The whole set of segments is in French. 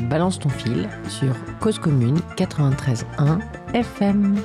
Balance ton fil sur Cause Commune 93.1 FM.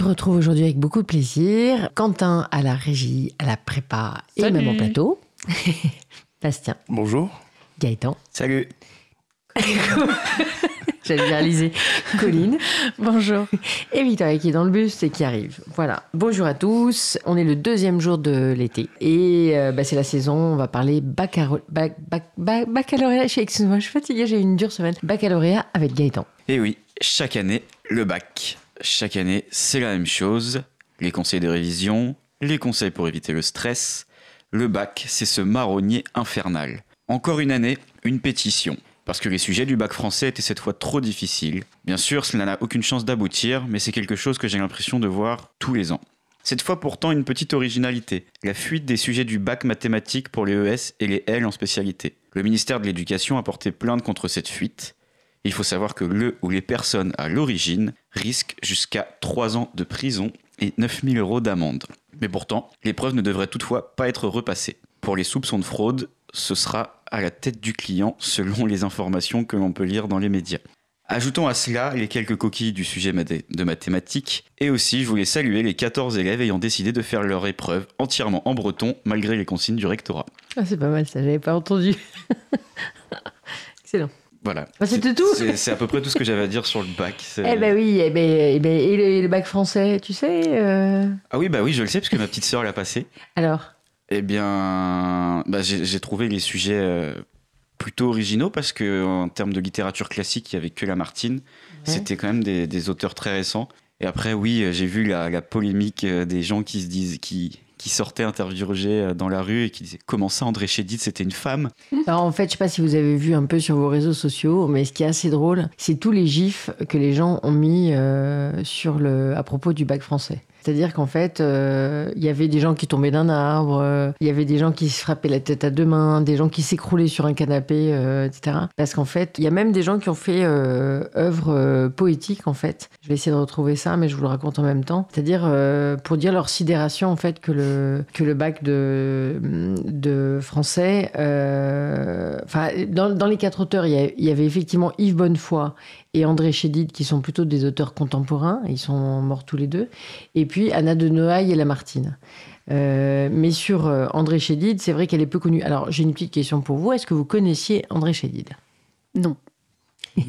Se retrouve aujourd'hui avec beaucoup de plaisir. Quentin à la régie, à la prépa et Salut. même au plateau. Bastien, Bonjour. Gaëtan, Salut. j'avais réalisé Colline Bonjour. et Victoria qui est dans le bus et qui arrive. Voilà. Bonjour à tous. On est le deuxième jour de l'été et euh, bah, c'est la saison. On va parler baccaro- bac- bac- bac- baccalauréat. Je- Excuse-moi, je suis fatiguée, j'ai eu une dure semaine. Baccalauréat avec Gaëtan. Et oui, chaque année, le bac. Chaque année, c'est la même chose. Les conseils de révision, les conseils pour éviter le stress. Le bac, c'est ce marronnier infernal. Encore une année, une pétition. Parce que les sujets du bac français étaient cette fois trop difficiles. Bien sûr, cela n'a aucune chance d'aboutir, mais c'est quelque chose que j'ai l'impression de voir tous les ans. Cette fois pourtant une petite originalité, la fuite des sujets du bac mathématique pour les ES et les L en spécialité. Le ministère de l'Éducation a porté plainte contre cette fuite. Il faut savoir que le ou les personnes à l'origine risquent jusqu'à 3 ans de prison et 9000 euros d'amende. Mais pourtant, l'épreuve ne devrait toutefois pas être repassée. Pour les soupçons de fraude, ce sera à la tête du client selon les informations que l'on peut lire dans les médias. Ajoutons à cela les quelques coquilles du sujet de mathématiques, et aussi je voulais saluer les 14 élèves ayant décidé de faire leur épreuve entièrement en breton malgré les consignes du rectorat. Ah, c'est pas mal ça, j'avais pas entendu. Excellent. Voilà. Bah, c'était tout. C'est à peu près tout ce que j'avais à dire sur le bac. Eh ben oui, eh ben, eh ben, et, le, le bac français, tu sais euh, Ah oui, bah oui, je le sais, parce que ma petite sœur l'a passé. Alors? Eh bien, bah, j'ai trouvé les sujets euh, plutôt originaux parce que en termes de littérature classique, il y avait que Lamartine. C'était quand même des, des auteurs très récents. Et après, oui, j'ai vu la, la polémique euh, des gens qui se disent, qui, qui sortaient interroger euh, dans la rue et qui disaient comment ça, André Chédid, c'était une femme? Alors en fait, je sais pas si vous avez vu un peu sur vos réseaux sociaux, mais ce qui est assez drôle, c'est tous les gifs que les gens ont mis euh, sur le, à propos du bac français. C'est-à-dire qu'en fait, euh, il y avait des gens qui tombaient d'un arbre, euh, il y avait des gens qui se frappaient la tête à deux mains, des gens qui s'écroulaient sur un canapé, euh, etc. Parce qu'en fait, il y a même des gens qui ont fait œuvres euh, poétiques, en fait. Je vais essayer de retrouver ça, mais je vous le raconte en même temps. C'est-à-dire pour dire leur sidération, en fait, que le, que le bac de, de français... Enfin, dans, dans les quatre auteurs, il y avait effectivement Yves Bonnefoy et André Chédid, qui sont plutôt des auteurs contemporains. Ils sont morts tous les deux. Et puis Anna de Noailles et Lamartine. Euh, mais sur euh, André Chédid, c'est vrai qu'elle est peu connue. Alors, j'ai une petite question pour vous. Est-ce que vous connaissiez André Chédid? Non.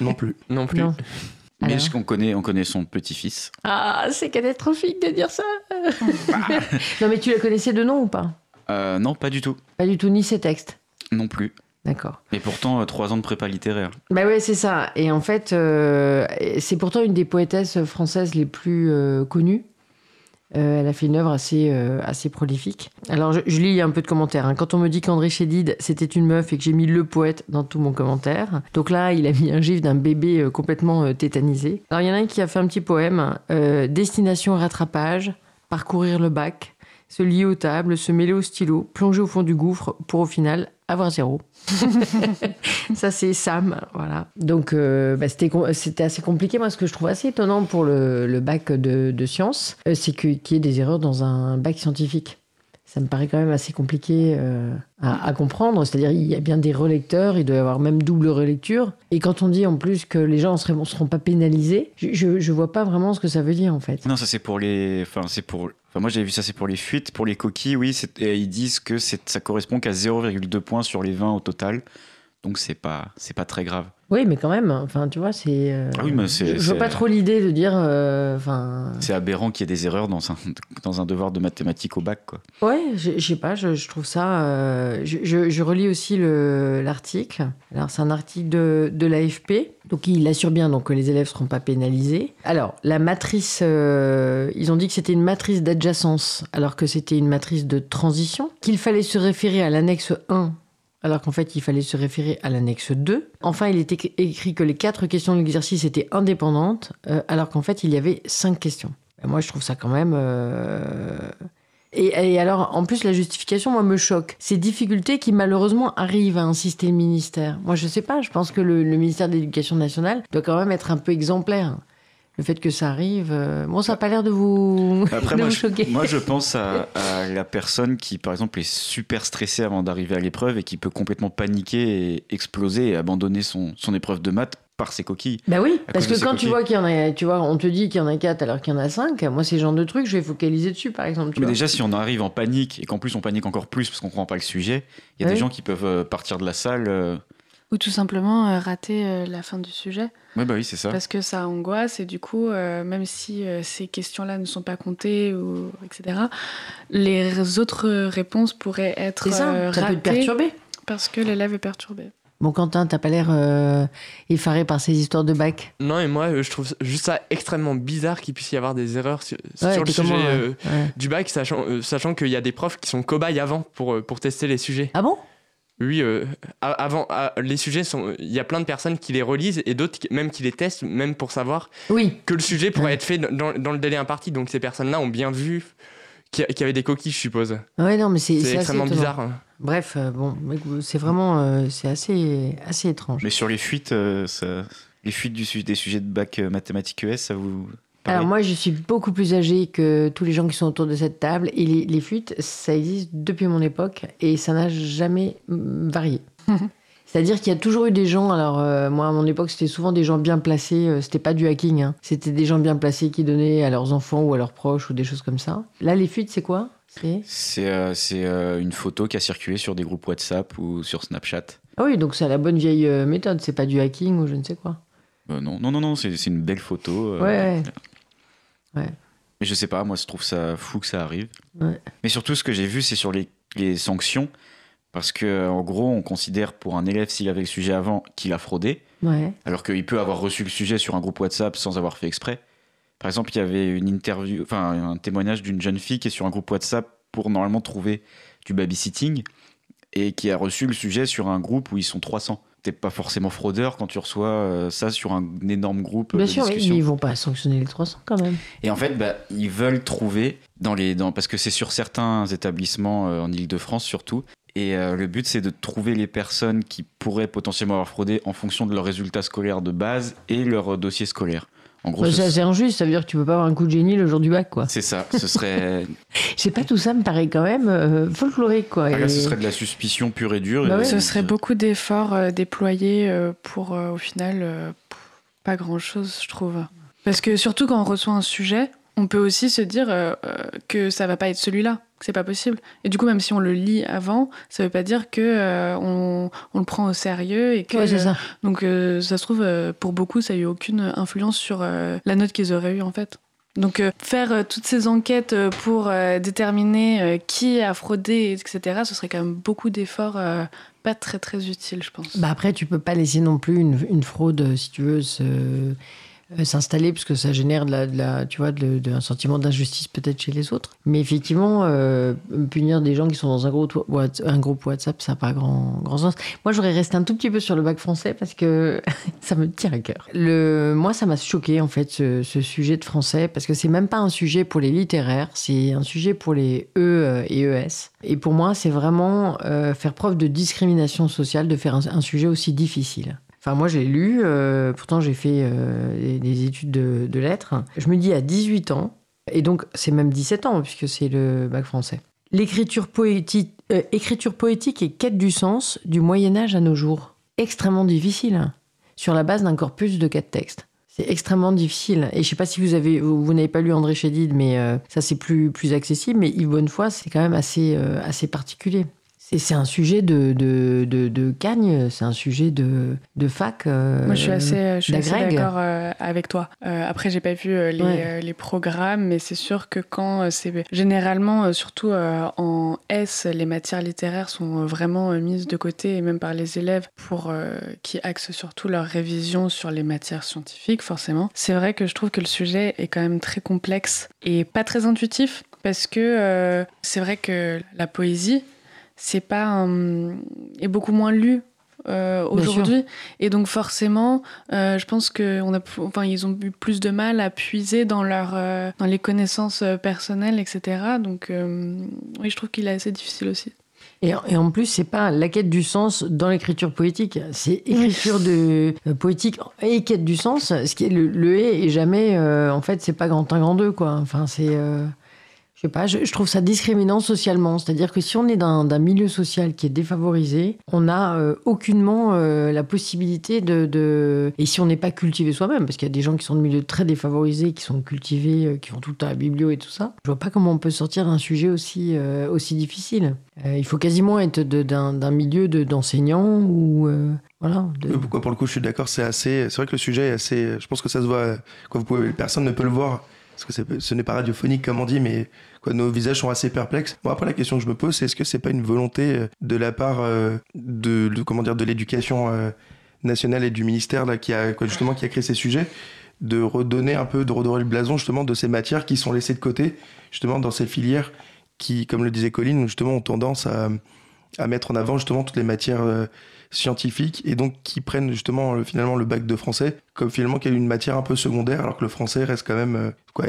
Non plus. Non plus. Non. Mais Alors je- on connaît, on connaît son petit-fils. Ah, c'est catastrophique de dire ça Non, mais tu la connaissais de nom ou pas? Euh, non, pas du tout. Pas du tout, ni ses textes. Non plus. D'accord. Et pourtant, euh, trois ans de prépa littéraire. Bah ouais, c'est ça. Et en fait, euh, c'est pourtant une des poétesses françaises les plus euh, connues. Euh, elle a fait une œuvre assez, assez prolifique. Alors, je, je lis un peu de commentaires. hein. Quand on me dit qu'André Chédid, c'était une meuf et que j'ai mis le poète dans tout mon commentaire. Donc là, il a mis un gif d'un bébé complètement tétanisé. Alors, il y en a un qui a fait un petit poème. Destination rattrapage, parcourir le bac, se lier aux tables, se mêler au stylo, plonger au fond du gouffre pour au final avoir zéro. ça, c'est Sam. Voilà. Donc, euh, bah, c'était assez compliqué. Moi, ce que je trouve assez étonnant pour le, bac de, sciences, euh, c'est qu'il y ait des erreurs dans un bac scientifique ça me paraît quand même assez compliqué euh, à, comprendre. C'est-à-dire, il y a bien des relecteurs, il doit y avoir même double relecture. Et quand on dit en plus que les gens ne seront, pas pénalisés, je ne vois pas vraiment ce que ça veut dire en fait. Non, ça c'est pour les. Enfin, c'est pour. Enfin, moi j'avais vu ça, c'est pour les fuites. Pour les coquilles, oui, et ils disent que ça correspond qu'à 0,2 points sur les 20 au total. Donc c'est pas, c'est pas très grave. Oui, mais quand même, enfin, tu vois, c'est. Euh, ah oui, mais c'est. Je, vois pas trop l'idée de dire, euh, c'est aberrant qu'il y ait des erreurs dans un, dans un devoir de mathématiques au bac, quoi. Ouais, je sais pas, je, trouve ça. Euh, je, je, relis aussi l'article. Alors, c'est un article de, de l'AFP. Donc, il assure bien donc, que les élèves seront pas pénalisés. Alors, la matrice, ils ont dit que c'était une matrice d'adjacence, alors que c'était une matrice de transition, qu'il fallait se référer à l'annexe 1 alors qu'en fait, il fallait se référer à l'annexe 2. Enfin, il était écrit que les quatre questions de l'exercice étaient indépendantes, euh, alors qu'en fait, il y avait cinq questions. moi, je trouve ça quand même... Euh, et, alors, en plus, la justification, moi, me choque. Ces difficultés qui, malheureusement, arrivent à insister le ministère. Moi, je sais pas, je pense que le ministère de l'Éducation nationale doit quand même être un peu exemplaire le fait que ça arrive, euh, bon, ça n'a pas l'air de vous, Après, moi, choquer. Je, moi, je pense à, la personne qui, par exemple, est super stressée avant d'arriver à l'épreuve et qui peut complètement paniquer et exploser et abandonner son, son épreuve de maths par ses coquilles. Bah oui, parce que quand tu vois qu'il y en a, tu vois, on te dit qu'il y en a quatre alors qu'il y en a cinq, moi, c'est le genre de truc, je vais focaliser dessus, par exemple. Mais déjà, si on arrive en panique et qu'en plus on panique encore plus parce qu'on ne comprend pas le sujet, il y a des gens qui peuvent euh, partir de la salle. Euh, ou tout simplement euh, rater euh, la fin du sujet. Oui, bah oui, c'est ça. Parce que ça angoisse et du coup, euh, même si ces questions-là ne sont pas comptées, ou, etc., les autres réponses pourraient être ça, ça peut te perturber. Parce que l'élève est perturbé. Bon, Quentin, t'as pas l'air effaré par ces histoires de bac Non, et moi, je trouve juste ça extrêmement bizarre qu'il puisse y avoir des erreurs sur, le sujet du bac, sachant, sachant qu'il y a des profs qui sont cobayes avant pour, pour tester les sujets. Ah bon? Oui, euh, avant, les sujets sont. Il y a plein de personnes qui les relisent et d'autres même qui les testent, même pour savoir oui. que le sujet pourrait être fait dans, le délai imparti. Donc ces personnes-là ont bien vu qu'il y avait des coquilles, je suppose. Ouais, non, mais c'est extrêmement bizarre. Hein. Bref, euh, bon, c'est vraiment euh, c'est assez, assez étrange. Mais sur les fuites, les fuites du, des sujets de bac mathématiques ES, ça vous alors moi, je suis beaucoup plus âgée que tous les gens qui sont autour de cette table. Et les, fuites, ça existe depuis mon époque et ça n'a jamais varié. C'est-à-dire qu'il y a toujours eu des gens, alors euh, moi à mon époque c'était souvent des gens bien placés, euh, c'était pas du hacking, hein. c'était des gens bien placés qui donnaient à leurs enfants ou à leurs proches ou des choses comme ça. Là les fuites c'est quoi? C'est? Euh, une photo qui a circulé sur des groupes WhatsApp ou sur Snapchat. Ah oui, donc c'est la bonne vieille méthode, c'est pas du hacking ou je ne sais quoi. non, non, non, non c'est une belle photo. ouais. Ouais. Mais je sais pas, moi je trouve ça fou que ça arrive. Mais surtout, ce que j'ai vu, c'est sur les, les, sanctions. Parce que en gros, on considère pour un élève, s'il avait le sujet avant, qu'il a fraudé. Ouais. Alors qu'il peut avoir reçu le sujet sur un groupe WhatsApp sans avoir fait exprès. Par exemple, il y avait une interview, enfin un témoignage d'une jeune fille qui est sur un groupe WhatsApp pour normalement trouver du babysitting et qui a reçu le sujet sur un groupe où ils sont 300 t'es pas forcément fraudeur quand tu reçois euh, ça sur un énorme groupe Bien sûr, mais ils vont pas sanctionner les 300 quand même. Et en fait, bah, ils veulent trouver dans les, dans, parce que c'est sur certains établissements euh, en Ile-de-France surtout. Et euh, le but, c'est de trouver les personnes qui pourraient potentiellement avoir fraudé en fonction de leurs résultats scolaires de base et leur dossier scolaire. En gros, c'est injuste, ça veut dire que tu peux pas avoir un coup de génie le jour du bac, quoi. C'est ça, ce serait. Je sais pas, tout ça me paraît quand même euh, folklorique, quoi. Ah, là, ce serait de la suspicion pure et dure. Bah ce serait beaucoup d'efforts euh, déployés euh, pour, au final, pas grand-chose, je trouve. Parce que surtout quand on reçoit un sujet, on peut aussi se dire que ça va pas être celui-là c'est pas possible. Et du coup, même si on le lit avant, ça veut pas dire que euh, on, le prend au sérieux et que. ça. donc, euh, ça se trouve, euh, pour beaucoup, ça a eu aucune influence sur la note qu'ils auraient eue en fait. Donc, faire toutes ces enquêtes pour déterminer qui a fraudé, etc., ce serait quand même beaucoup d'efforts pas très très utiles, je pense. Bah après, tu peux pas laisser non plus une, une fraude, si tu veux, se s'installer parce que ça génère la, tu vois, de, un sentiment d'injustice peut-être chez les autres. Mais effectivement, euh, punir des gens qui sont dans un groupe, WhatsApp, ça n'a pas grand, grand sens. Moi, j'aurais resté un tout petit peu sur le bac français parce que ça me tient à cœur. Le, moi, ça m'a choqué en fait ce, sujet de français parce que c'est même pas un sujet pour les littéraires, c'est un sujet pour les E et ES. Et pour moi, c'est vraiment faire preuve de discrimination sociale de faire un sujet aussi difficile. Enfin, moi, j'ai lu, euh, pourtant j'ai fait euh, des, études de, lettres. Je me dis à 18 ans, et donc c'est même 17 ans, puisque c'est le bac français. L'écriture poétique, euh, poétique et quête du sens du Moyen-Âge à nos jours. Extrêmement difficile, hein, sur la base d'un corpus de quatre textes. C'est extrêmement difficile. Et je sais pas si vous avez, vous, n'avez pas lu André Chédid, mais ça c'est plus, plus accessible. Mais Yves Bonnefoy, c'est quand même assez, assez particulier. Et c'est un sujet de, de, de, cagne, c'est un sujet de, de fac. Euh, Moi, je suis assez, je suis d'accord euh, avec toi. Euh, après, j'ai pas vu les, les, programmes, mais c'est sûr que quand c'est. Généralement, surtout en S, les matières littéraires sont vraiment mises de côté, et même par les élèves, pour qui axent surtout leur révision sur les matières scientifiques, forcément. C'est vrai que je trouve que le sujet est quand même très complexe et pas très intuitif, parce que c'est vrai que la poésie, c'est pas est beaucoup moins lu euh, aujourd'hui. Et donc forcément euh, je pense que on a enfin ils ont eu plus de mal à puiser dans leur euh, dans les connaissances personnelles etc donc oui je trouve qu'il est assez difficile aussi. Et, en plus, c'est pas la quête du sens dans l'écriture poétique, c'est écriture de poétique et quête du sens. Ce qui est le, le et, et jamais, en fait, c'est pas grand un grand deux quoi. Enfin, c'est je trouve ça discriminant socialement. C'est-à-dire que si on est d'un milieu social qui est défavorisé, on n'a euh, aucunement euh, la possibilité de, Et si on n'est pas cultivé soi-même, parce qu'il y a des gens qui sont de milieux très défavorisés, qui sont cultivés, euh, qui font tout la biblio et tout ça, je vois pas comment on peut sortir d'un sujet aussi, difficile. il faut quasiment être d'un milieu d'enseignants ou... Voilà, Pourquoi pour le coup je suis d'accord, c'est assez, c'est vrai que le sujet est assez, je pense que ça se voit, personne ne peut le voir parce que ce n'est pas radiophonique comme on dit, mais nos visages sont assez perplexes. Bon, après, la question que je me pose, c'est est-ce que c'est pas une volonté euh, de la part euh, de, de l'éducation euh, nationale et du ministère qui a, justement, qui a créé ces sujets de redonner un peu, de redorer le blason justement de ces matières qui sont laissées de côté, justement dans ces filières qui, comme le disait Colline, justement ont tendance à mettre en avant justement toutes les matières scientifiques et donc qui prennent justement finalement le bac de français comme finalement qu'il y a une matière un peu secondaire alors que le français reste quand même euh, quoi,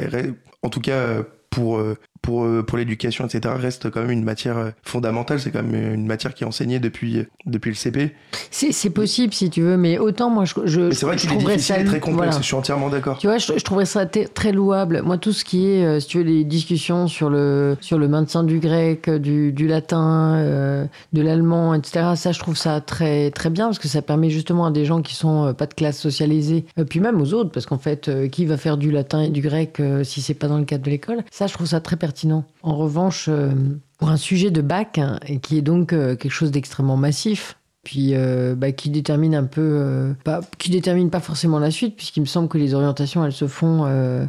en tout cas euh, pour euh, pour, euh, pour l'éducation, etc., reste quand même une matière euh, fondamentale. C'est quand même une matière qui est enseignée depuis, depuis le CP. C'est possible, si tu veux, mais autant moi, je, je, c'est vrai qu'il est ça, très complexe, je suis entièrement d'accord. Tu vois, je, trouverais ça très louable. Moi, tout ce qui est, si tu veux, les discussions sur le, sur le maintien du grec, du, du latin, de l'allemand, etc., ça, je trouve ça très, très bien, parce que ça permet justement à des gens qui sont pas de classe socialisée, puis même aux autres, parce qu'en fait, qui va faire du latin et du grec si c'est pas dans le cadre de l'école Ça, je trouve ça très pertinent en revanche, euh, pour un sujet de bac, hein, qui est donc euh, quelque chose d'extrêmement massif, puis euh, bah, qui détermine un peu, pas, qui détermine pas forcément la suite, puisqu'il me semble que les orientations, elles se font. à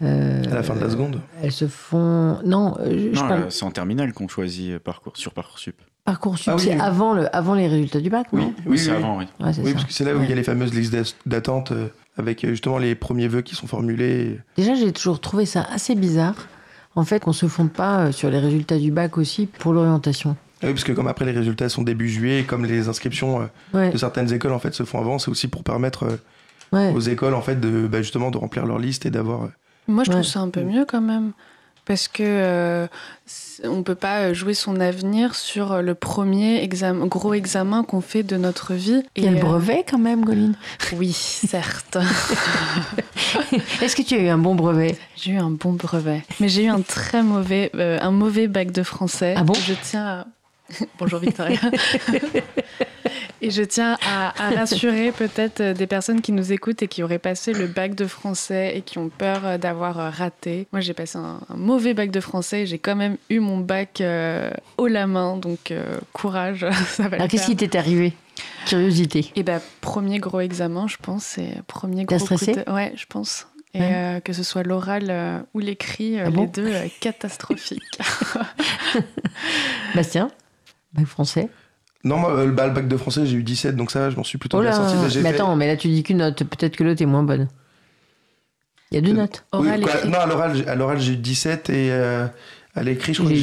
la fin de la seconde Elles se font. Non, non c'est en terminale qu'on choisit parcours, sur Parcoursup. Parcoursup, ah c'est avant, le, avant les résultats du bac, oui, non? Oui, c'est avant, oui. oui, parce que c'est là où il y a les fameuses listes d'attente avec justement les premiers vœux qui sont formulés. Déjà, j'ai toujours trouvé ça assez bizarre en fait, qu'on se fonde pas euh, sur les résultats du bac aussi pour l'orientation. Ah oui, parce que comme après les résultats sont début juillet, comme les inscriptions euh, de certaines écoles en fait se font avant, c'est aussi pour permettre euh, aux écoles en fait de bah, justement de remplir leur liste et d'avoir. Moi, je trouve ça un peu mieux quand même parce que euh, on peut pas jouer son avenir sur le premier examen, gros examen qu'on fait de notre vie. Il y a le brevet quand même, Goline. Oui, certes. Est-ce que tu as eu un bon brevet? J'ai eu un bon brevet, mais j'ai eu un très mauvais, euh, un mauvais bac de français. Ah bon? Je tiens à Bonjour Victoria. et je tiens à, rassurer peut-être euh, des personnes qui nous écoutent et qui auraient passé le bac de français et qui ont peur euh, d'avoir euh, raté. Moi, j'ai passé un, mauvais bac de français et j'ai quand même eu mon bac haut la main, donc courage. Alors, qu'est-ce qui t'est arrivé? Curiosité. Et eh ben, premier gros examen, je pense. C'est premier gros. T'as stressé? Ouais, je pense. Et que ce soit l'oral ou l'écrit, ah les deux catastrophiques. Bastien? Bac français non, moi, euh, le bac de français, j'ai eu 17, donc ça, je m'en suis plutôt oh bien sorti. Mais, attends, mais là, tu dis qu'une note, peut-être que l'autre est moins bonne. Il y a deux notes. Oral non, à l'oral, j'ai eu 17 et à l'écrit, je crois que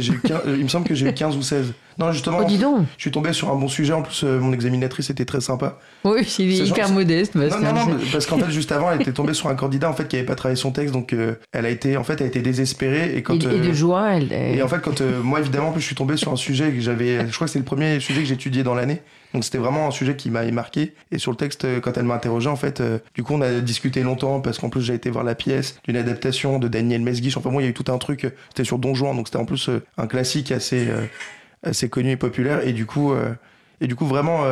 j'ai eu, il me semble que j'ai eu 15 ou 16. Non, justement, oh, dis donc. je suis tombé sur un bon sujet. En plus, mon examinatrice était très sympa. Oui, c'est hyper modeste. non, non, non, parce qu'en fait, juste avant, elle était tombée sur un candidat en fait qui avait pas travaillé son texte, donc elle a été, en fait, elle a été désespérée et quand. Et, de joie, elle. Et en fait, quand moi, évidemment, je suis tombé sur un sujet que j'avais, je crois que c'est le premier sujet que étudié dans l'année. Donc c'était vraiment un sujet qui m'a marqué. Et sur le texte, euh, quand elle m'a interrogé, en fait, euh, du coup, on a discuté longtemps parce qu'en plus, j'ai été voir la pièce d'une adaptation de Daniel Mesguich. Enfin, bon, il y a eu tout un truc. Euh, c'était sur Don Juan, donc c'était en plus un classique assez, assez connu et populaire. Et du coup, et du coup vraiment,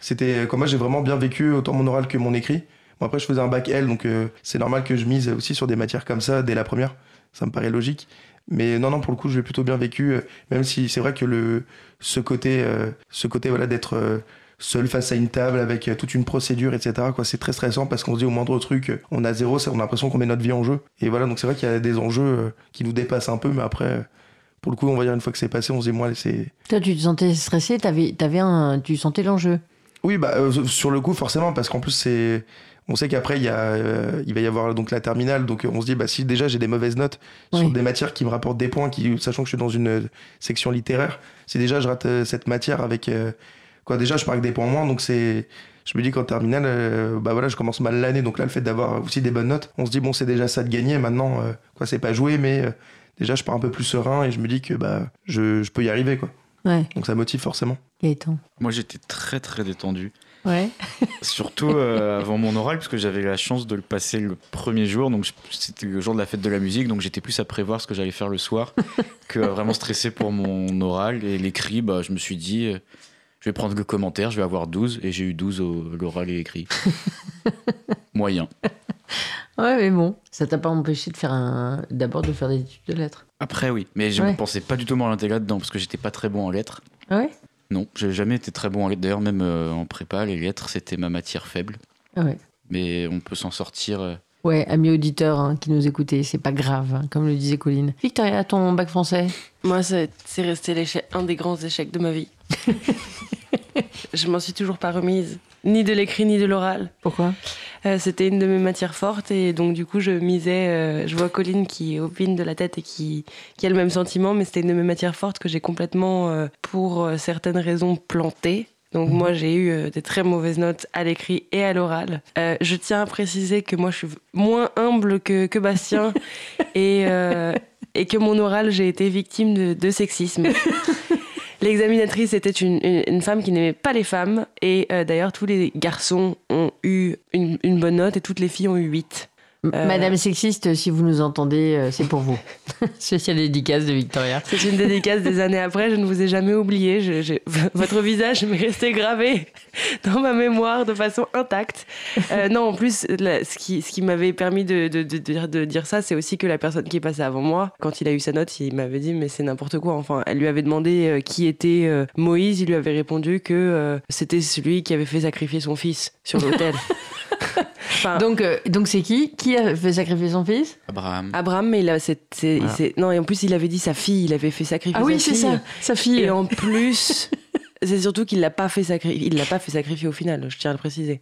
c'était. Comme moi, j'ai vraiment bien vécu autant mon oral que mon écrit. Bon, après, je faisais un bac L, donc c'est normal que je mise aussi sur des matières comme ça dès la première. Ça me paraît logique. Mais non, non, pour le coup, je l'ai plutôt bien vécu, euh, même si c'est vrai que le, ce côté, euh, ce côté voilà, d'être euh, seul face à une table avec toute une procédure, etc. Quoi, c'est très stressant parce qu'on se dit au moindre truc, on a zéro, on a l'impression qu'on met notre vie en jeu. Et voilà, donc c'est vrai qu'il y a des enjeux qui nous dépassent un peu, mais après, pour le coup, on va dire une fois que c'est passé, on se dit moi, c'est. Toi, tu te sentais stressé, avais, avais un, tu sentais l'enjeu. Oui, bah sur le coup, forcément, parce qu'en plus c'est on sait qu'après il, euh, il va y avoir donc la terminale, donc on se dit bah si déjà j'ai des mauvaises notes sur des matières qui me rapportent des points, qui, sachant que je suis dans une euh, section littéraire, si déjà je rate euh, cette matière avec quoi déjà je pars avec des points moins, donc c'est je me dis qu'en terminale, bah voilà, je commence mal l'année, donc là le fait d'avoir aussi des bonnes notes, on se dit bon c'est déjà ça de gagner, maintenant quoi c'est pas joué, mais déjà je pars un peu plus serein et je me dis que bah je, je peux y arriver quoi. Donc ça motive forcément. Moi j'étais très très détendu. Ouais. Surtout euh, avant mon oral, parce que j'avais la chance de le passer le premier jour. Donc c'était le jour de la fête de la musique, donc j'étais plus à prévoir ce que j'allais faire le soir que vraiment stressé pour mon oral. Et l'écrit, bah, je me suis dit, euh, je vais prendre le commentaire, je vais avoir 12. Et j'ai eu 12 au l'oral et l'écrit. Moyen. Ouais, mais bon, ça t'a pas empêché de faire un... d'abord de faire des études de lettres. Après, oui, mais je ne pensais pas du tout m'en intégrer dedans parce que j'étais pas très bon en lettres. Ouais. Non, j'ai jamais été très bon en lettres. D'ailleurs, même euh, en prépa, les lettres, c'était ma matière faible. Ah ouais. Mais on peut s'en sortir. Euh. Ouais, amis auditeurs hein, qui nous écoutaient, c'est pas grave, hein, comme le disait Colline. Victoria, ton bac français? Moi, c'est resté un des grands échecs de ma vie. je m'en suis toujours pas remise, ni de l'écrit ni de l'oral. Pourquoi? Euh, C'était une de mes matières fortes et donc du coup je misais. Euh, je vois Colline qui opine de la tête et qui, qui a le même sentiment, mais c'était une de mes matières fortes que j'ai complètement, euh, pour certaines raisons, plantée. Donc mhm. moi j'ai eu des très mauvaises notes à l'écrit et à l'oral. je tiens à préciser que moi je suis moins humble que, que Bastien et, et que mon oral j'ai été victime de, de sexisme. L'examinatrice était une, femme qui n'aimait pas les femmes. Et euh, d'ailleurs, tous les garçons ont eu une, bonne note et toutes les filles ont eu 8. Euh, Madame sexiste, si vous nous entendez, euh, c'est pour vous. Spéciale dédicace de Victoria. C'est une dédicace des années après. Je ne vous ai jamais oublié. Votre visage m'est resté gravé dans ma mémoire de façon intacte. Euh, non, en plus, ce qui, ce qui m'avait permis de, de, de, de, dire ça, c'est aussi que la personne qui est passée avant moi, quand il a eu sa note, il m'avait dit mais c'est n'importe quoi. Enfin, elle lui avait demandé qui était Moïse. Il lui avait répondu que c'était celui qui avait fait sacrifier son fils sur l'autel. donc, euh, donc c'est qui? Qui a fait sacrifier son fils? Abraham. Abraham, mais il c'est, non, et en plus il avait dit sa fille, il avait fait sacrifier ah oui, c'est ça, sa fille. Et en plus, c'est surtout qu'il l'a pas fait sacrifier, il l'a pas fait sacrifier au final. Je tiens à le préciser.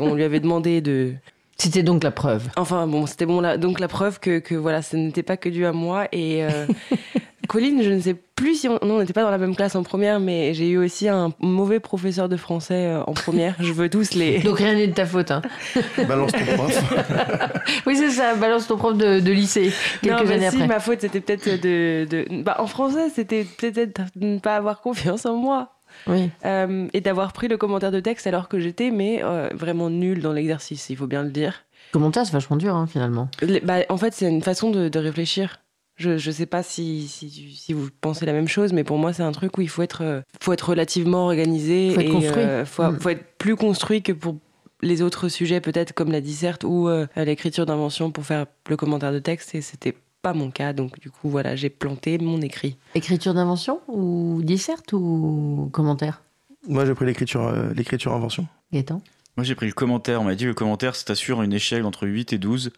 on lui avait demandé de. C'était donc la preuve. Enfin bon, c'était bon là, donc la preuve que, que voilà, ce n'était pas que dû à moi et euh, Colline, je ne sais plus si on non, n'était pas dans la même classe en première, mais j'ai eu aussi un mauvais professeur de français euh, en première. Je veux tous les. Donc rien n'est de ta faute. Hein. balance ton prof. oui, c'est ça, balance ton prof de, lycée. Quelques non, années si, ma faute, c'était peut-être de. de... Bah, en français, c'était peut-être de ne pas avoir confiance en moi. Oui. Euh, et d'avoir pris le commentaire de texte alors que j'étais, mais euh, vraiment nul dans l'exercice, il faut bien le dire. Commentaire, c'est vachement dur, hein, finalement. bah, en fait, c'est une façon de, de réfléchir. Je ne sais pas si, si, vous pensez la même chose, mais pour moi, c'est un truc où il faut être, euh, faut être relativement organisé. Faut être construit. Euh, faut, faut, être plus construit que pour les autres sujets, peut-être comme la disserte ou euh, l'écriture d'invention pour faire le commentaire de texte. Et c'était pas mon cas, donc du coup, voilà, j'ai planté mon écrit. Écriture d'invention ou disserte ou commentaire? Moi, j'ai pris l'écriture, l'écriture invention. Gaëtan? Moi, j'ai pris le commentaire. On m'a dit le commentaire, c'est assure une échelle entre 8 et 12.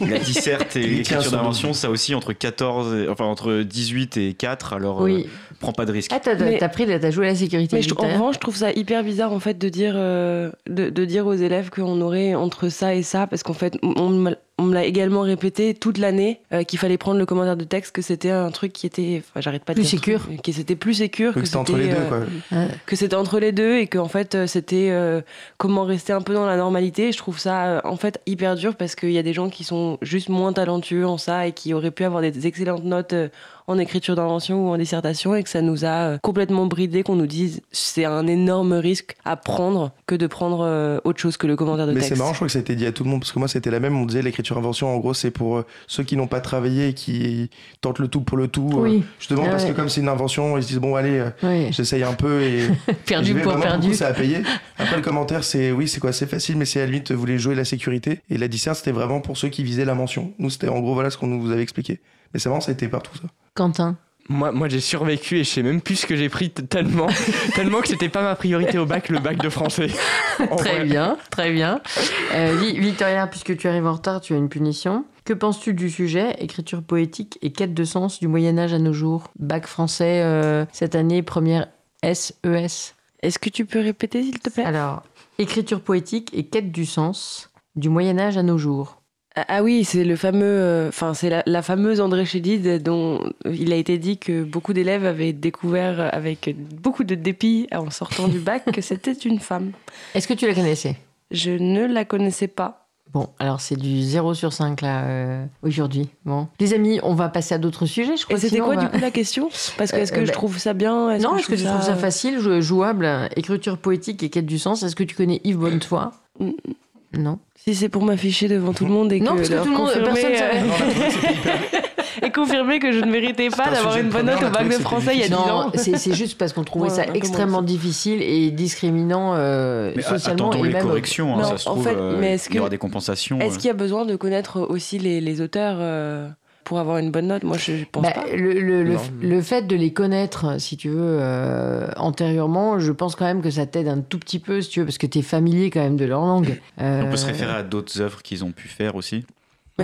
la disserte et l'écriture d'invention, ça aussi entre 14, enfin entre 18 et 4. Alors, oui. Euh, prends pas de risque. Ah, t'as, pris, t'as joué la sécurité. Mais en revanche, je trouve ça hyper bizarre en fait de dire, euh, de, de, dire aux élèves qu'on aurait entre ça et ça, parce qu'en fait, on, on me l'a également répété toute l'année euh, qu'il fallait prendre le commentaire de texte, que c'était un truc qui était, enfin, j'arrête pas de plus sécure, que c'était plus sécure, que, c'était entre les deux, quoi. Euh, que c'était entre les deux et qu'en fait euh, c'était comment rester un peu dans la normalité. Je trouve ça en fait hyper dur parce qu'il y a des gens qui sont juste moins talentueux en ça et qui auraient pu avoir des excellentes notes en écriture d'invention ou en dissertation et que ça nous a euh, complètement bridé, qu'on nous dise c'est un énorme risque à prendre que de prendre euh, autre chose que le commentaire de texte. Mais c'est marrant, je crois que ça a été dit à tout le monde parce que moi c'était la même. On disait l'écriture invention en gros c'est pour euh, ceux qui n'ont pas travaillé et qui tentent le tout pour le tout. Oui. justement ah parce que comme c'est une invention, ils se disent bon allez, j'essaye un peu et perdu pour perdu. ça a payé. Après le commentaire c'est oui c'est quoi c'est facile mais c'est à la limite vous voulez jouer la sécurité et la dissert c'était vraiment pour ceux qui visaient la mention. Nous c'était en gros voilà ce qu'on nous avait expliqué. Mais c'est vraiment ça a été partout ça. Quentin moi, moi j'ai survécu et je sais même plus ce que j'ai pris tellement, tellement que c'était pas ma priorité au bac, le bac de français. très bien, très bien. Euh, Victoria, puisque tu arrives en retard, tu as une punition. Que penses-tu du sujet écriture poétique et quête de sens du Moyen Âge à nos jours? Bac français euh, cette année, première SES. E Est-ce que tu peux répéter s'il te plaît? Alors, écriture poétique et quête du sens du Moyen Âge à nos jours. Ah, ah oui, c'est le fameux, euh, enfin c'est la, fameuse André Chédid dont il a été dit que beaucoup d'élèves avaient découvert avec beaucoup de dépit en sortant du bac que c'était une femme. Est-ce que tu la connaissais? Je ne la connaissais pas. Bon, alors c'est du 0 sur 5 là euh, aujourd'hui. Bon, les amis, on va passer à d'autres sujets. Je crois. Et c'était quoi du coup la question? Parce que est-ce que je euh, bah, trouve ça bien? Non, est-ce que, tu trouves ça facile, jouable, écriture poétique et quête du sens Est-ce que tu connais Yves Bonnefoy? Mm. Non. Si c'est pour m'afficher devant tout le monde et non, que parce que tout le monde, personne euh, et confirmer que je ne méritais pas d'avoir une bonne note au bac de français il y a 10 ans. c'est juste parce qu'on trouvait ça extrêmement difficile et discriminant euh, socialement et les même corrections, hein, ça se trouve, euh, mais il y aura des compensations. Est-ce qu'il y a besoin de connaître aussi les, les auteurs pour avoir une bonne note Moi, je pense bah, pas. Le, le, fait de les connaître, si tu veux, euh, antérieurement, je pense quand même que ça t'aide un tout petit peu, si tu veux, parce que tu es familier quand même de leur langue. On peut se euh, référer à d'autres œuvres qu'ils ont pu faire aussi.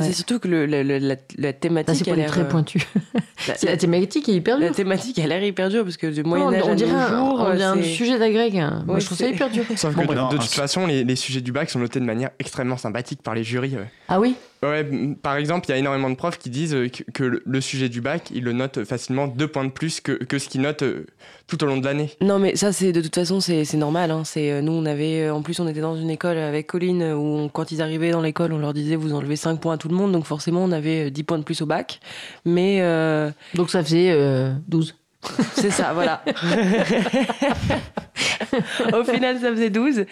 C'est surtout que le, la, thématique. c'est très euh, pointu. la, thématique est hyper dure. La thématique a l'air hyper dure parce que du Moyen-Âge à nos jours. On dirait un sujet d'agrég. Hein. Moi, je trouve ça hyper dur. Sauf que de, toute façon, les, les, sujets du bac sont notés de manière extrêmement sympathique par les jurys. Ah oui? Ouais, par exemple, il y a énormément de profs qui disent que, le sujet du bac, ils le notent facilement deux points de plus que, que ce qu'ils notent euh, tout au long de l'année. Non, mais ça, c'est de toute façon, c'est normal. Hein. C'est euh, nous, on avait, euh, en plus, on était dans une école avec Colline où, quand ils arrivaient dans l'école, on leur disait vous enlevez 5 points à tout le monde, donc forcément, on avait 10 points de plus au bac. Mais donc ça faisait 12. C'est ça, voilà. Au final, ça faisait 12.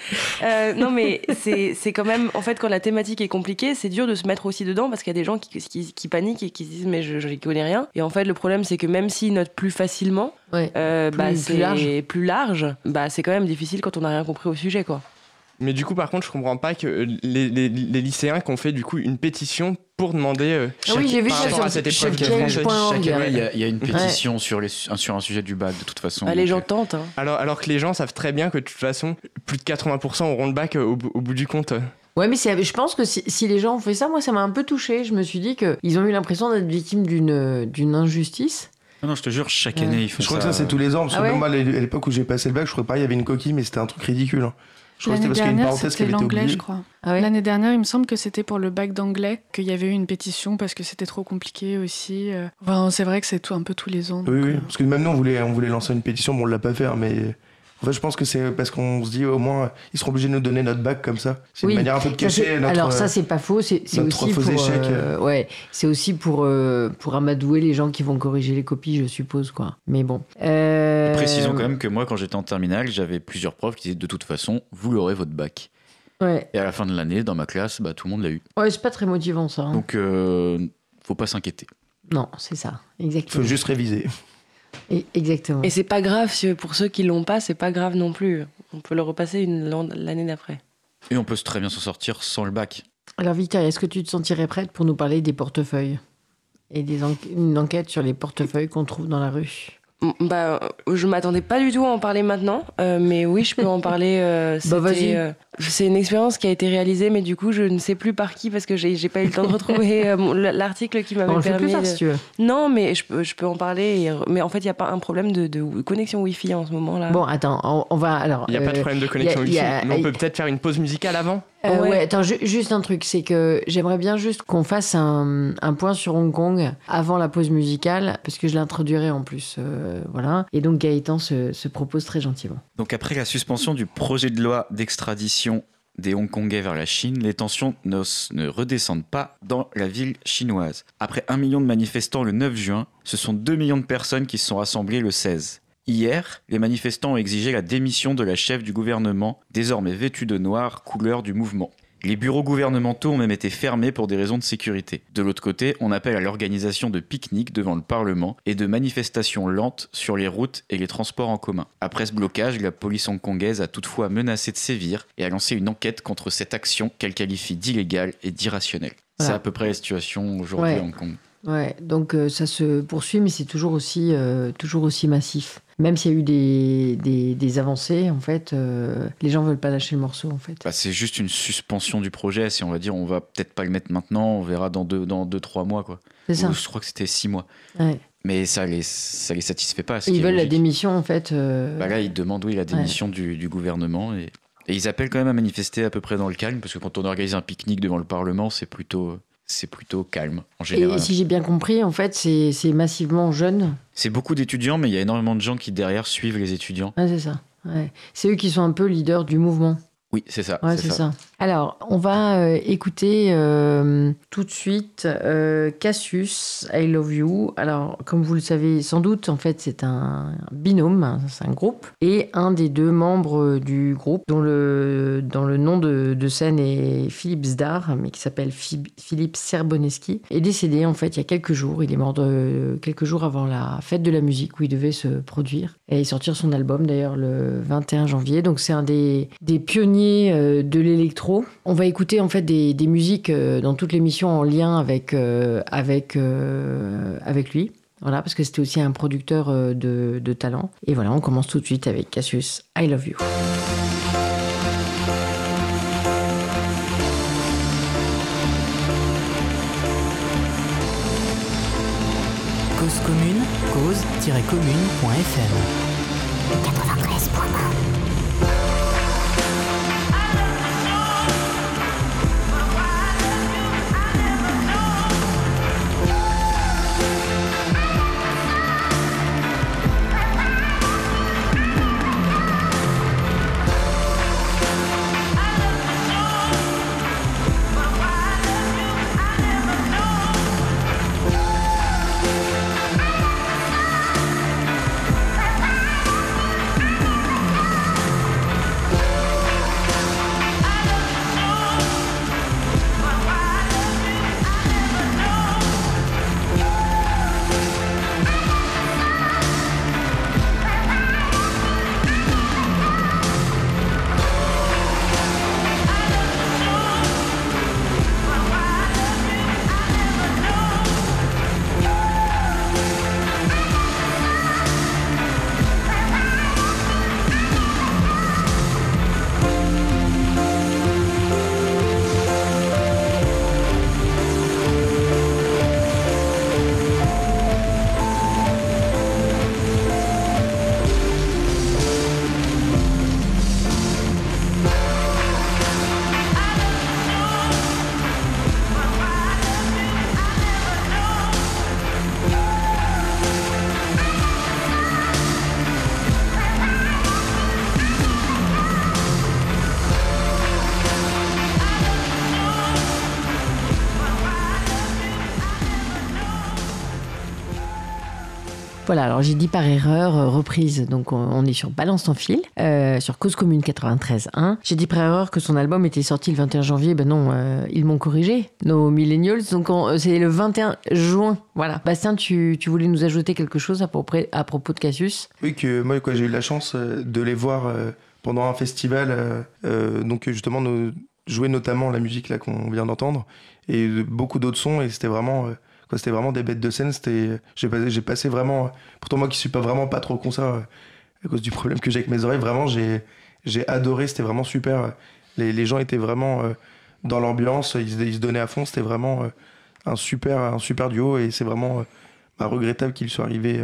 Euh, non, mais c'est quand même. En fait, quand la thématique est compliquée, c'est dur de se mettre aussi dedans parce qu'il y a des gens qui, qui, paniquent et qui se disent Mais je n'y connais rien. Et en fait, le problème, c'est que même s'ils notent plus facilement, euh, bah, c'est plus large, bah, c'est quand même difficile quand on n'a rien compris au sujet, quoi. Mais du coup, par contre, je comprends pas que les, les, les lycéens qui ont fait du coup une pétition pour demander euh, ah oui, j'ai vu par rapport à cette épreuve Chaque année, il y, a, y a une pétition sur, les, sur un sujet du bac de toute façon. Ah, les gens tentent. Hein. Alors, alors que les gens savent très bien que de toute façon, plus de 80% auront le bac au, bout du compte. Ouais, mais je pense que si, si, les gens ont fait ça, moi, ça m'a un peu touché. Je me suis dit qu'ils ont eu l'impression d'être victimes d'une injustice. Non, non, je te jure, chaque année, il faut Je crois que ça, c'est tous les ans. Parce que ah moi, à l'époque où j'ai passé le bac, je crois pas, il y avait une coquille, mais c'était un truc ridicule. Hein. L'année dernière, c'était l'anglais, je crois. Ah L'année dernière, il me semble que c'était pour le bac d'anglais qu'il y avait eu une pétition parce que c'était trop compliqué aussi. Euh. Enfin, c'est vrai que c'est tout un peu tous les ans. Oui, oui, euh. parce que même nous, on voulait, on voulait lancer une pétition, bon, on l'a pas fait, hein, mais en fait, je pense que c'est parce qu'on se dit au moins ils seront obligés de nous donner notre bac comme ça. C'est une manière un peu de cacher notre. Alors ça c'est pas faux, c'est aussi pour euh, ouais, c'est aussi pour euh, pour amadouer les gens qui vont corriger les copies, je suppose quoi. Mais bon. Euh... Précisons quand même que moi quand j'étais en terminale, j'avais plusieurs profs qui disaient de toute façon vous l'aurez votre bac. Ouais. Et à la fin de l'année, dans ma classe, bah, tout le monde l'a eu. Ouais, c'est pas très motivant ça. Hein. Donc, euh, faut pas s'inquiéter. Non, c'est ça, exactement. Faut juste réviser. Et, exactement. Et c'est pas grave pour ceux qui l'ont pas, c'est pas grave non plus. On peut le repasser l'année d'après. Et on peut très bien s'en sortir sans le bac. Alors Victoria, est-ce que tu te sentirais prête pour nous parler des portefeuilles et des une enquête sur les portefeuilles qu'on trouve dans la rue? Bah, je m'attendais pas du tout à en parler maintenant, euh, mais oui, je peux en parler. Euh, bah vas-y. Euh, C'est une expérience qui a été réalisée, mais du coup, je ne sais plus par qui parce que j'ai pas eu le temps de retrouver euh, l'article qui m'avait permis. Plus si tu veux. Non, mais je peux, je peux en parler. mais en fait, il n'y a pas un problème de, de, connexion Wi-Fi en ce moment-là. Bon, attends, on, va alors. Il n'y a pas de problème de connexion Wi-Fi. mais on peut peut-être faire une pause musicale avant. Euh, ouais. attends, juste un truc, c'est que j'aimerais bien juste qu'on fasse un, un, point sur Hong Kong avant la pause musicale, parce que je l'introduirai en plus, euh, voilà. Et donc Gaëtan se, se propose très gentiment. Donc après la suspension du projet de loi d'extradition des Hongkongais vers la Chine, les tensions ne redescendent pas dans la ville chinoise. Après un million de manifestants le 9 juin, ce sont 2 millions de personnes qui se sont rassemblées le 16. Hier, les manifestants ont exigé la démission de la chef du gouvernement, désormais vêtue de noir, couleur du mouvement. Les bureaux gouvernementaux ont même été fermés pour des raisons de sécurité. De l'autre côté, on appelle à l'organisation de pique-niques devant le Parlement et de manifestations lentes sur les routes et les transports en commun. Après ce blocage, la police hongkongaise a toutefois menacé de sévir et a lancé une enquête contre cette action qu'elle qualifie d'illégale et d'irrationnelle. C'est à peu près la situation aujourd'hui à Hong Kong. Ouais, donc euh, ça se poursuit, mais c'est toujours aussi, euh, toujours aussi massif. Même s'il y a eu des, des, avancées, en fait, euh, les gens veulent pas lâcher le morceau, en fait. Bah, c'est juste une suspension du projet. Si on va dire, on va peut-être pas le mettre maintenant, on verra dans deux, dans deux trois mois, quoi. C'est ça. je crois que c'était six mois. Mais ça les, ça les satisfait pas. ils veulent la démission, en fait. Bah là, ils demandent, oui, la démission du, du, gouvernement. Et, et ils appellent quand même à manifester à peu près dans le calme, parce que quand on organise un pique-nique devant le Parlement, c'est plutôt c'est plutôt calme en général. Et si j'ai bien compris, en fait, c'est massivement jeune. C'est beaucoup d'étudiants, mais il y a énormément de gens qui derrière suivent les étudiants. Ah, c'est ça. C'est eux qui sont un peu leaders du mouvement. Oui, c'est ça. c'est ça. Alors, on va euh, écouter euh, tout de suite euh, Cassius, I Love You. Alors, comme vous le savez sans doute, en fait, c'est un binôme, hein, c'est un groupe. Et un des deux membres du groupe, dont le, dont le nom de, scène est Philippe Zdar, mais qui s'appelle Philippe Serboneski, est décédé, en fait, il y a quelques jours. Il est mort de, quelques jours avant la fête de la musique où il devait se produire et sortir son album, d'ailleurs, le 21 janvier. Donc, c'est un des, des pionniers euh, de l'électro. On va écouter en fait des, musiques euh, dans toute l'émission en lien avec, euh, avec, avec lui. Voilà, parce que c'était aussi un producteur de, de talent. Et voilà, on commence tout de suite avec Cassius, I Love You. Cause commune, cause-commune.fm 93.1 Voilà, alors j'ai dit par erreur euh, reprise, donc on, est sur Balance en fil, euh, sur Cause Commune 93.1. J'ai dit par erreur que son album était sorti le 21 janvier, ben non, euh, ils m'ont corrigé, nos millennials, donc c'est le 21 juin. Voilà. Bastien, tu, tu, voulais nous ajouter quelque chose à propos, de Cassius? Oui, que moi j'ai eu la chance de les voir pendant un festival, donc justement jouer notamment la musique là qu'on vient d'entendre, et beaucoup d'autres sons, et c'était vraiment c'était vraiment des bêtes de scène. C'était, j'ai passé, vraiment, pourtant moi qui suis pas vraiment pas trop concert euh, à cause du problème que j'ai avec mes oreilles, vraiment j'ai, j'ai adoré. C'était vraiment super. Les, gens étaient vraiment dans l'ambiance, ils, se donnaient à fond. C'était vraiment un, super, un super duo et c'est vraiment bah, regrettable qu'il soit arrivé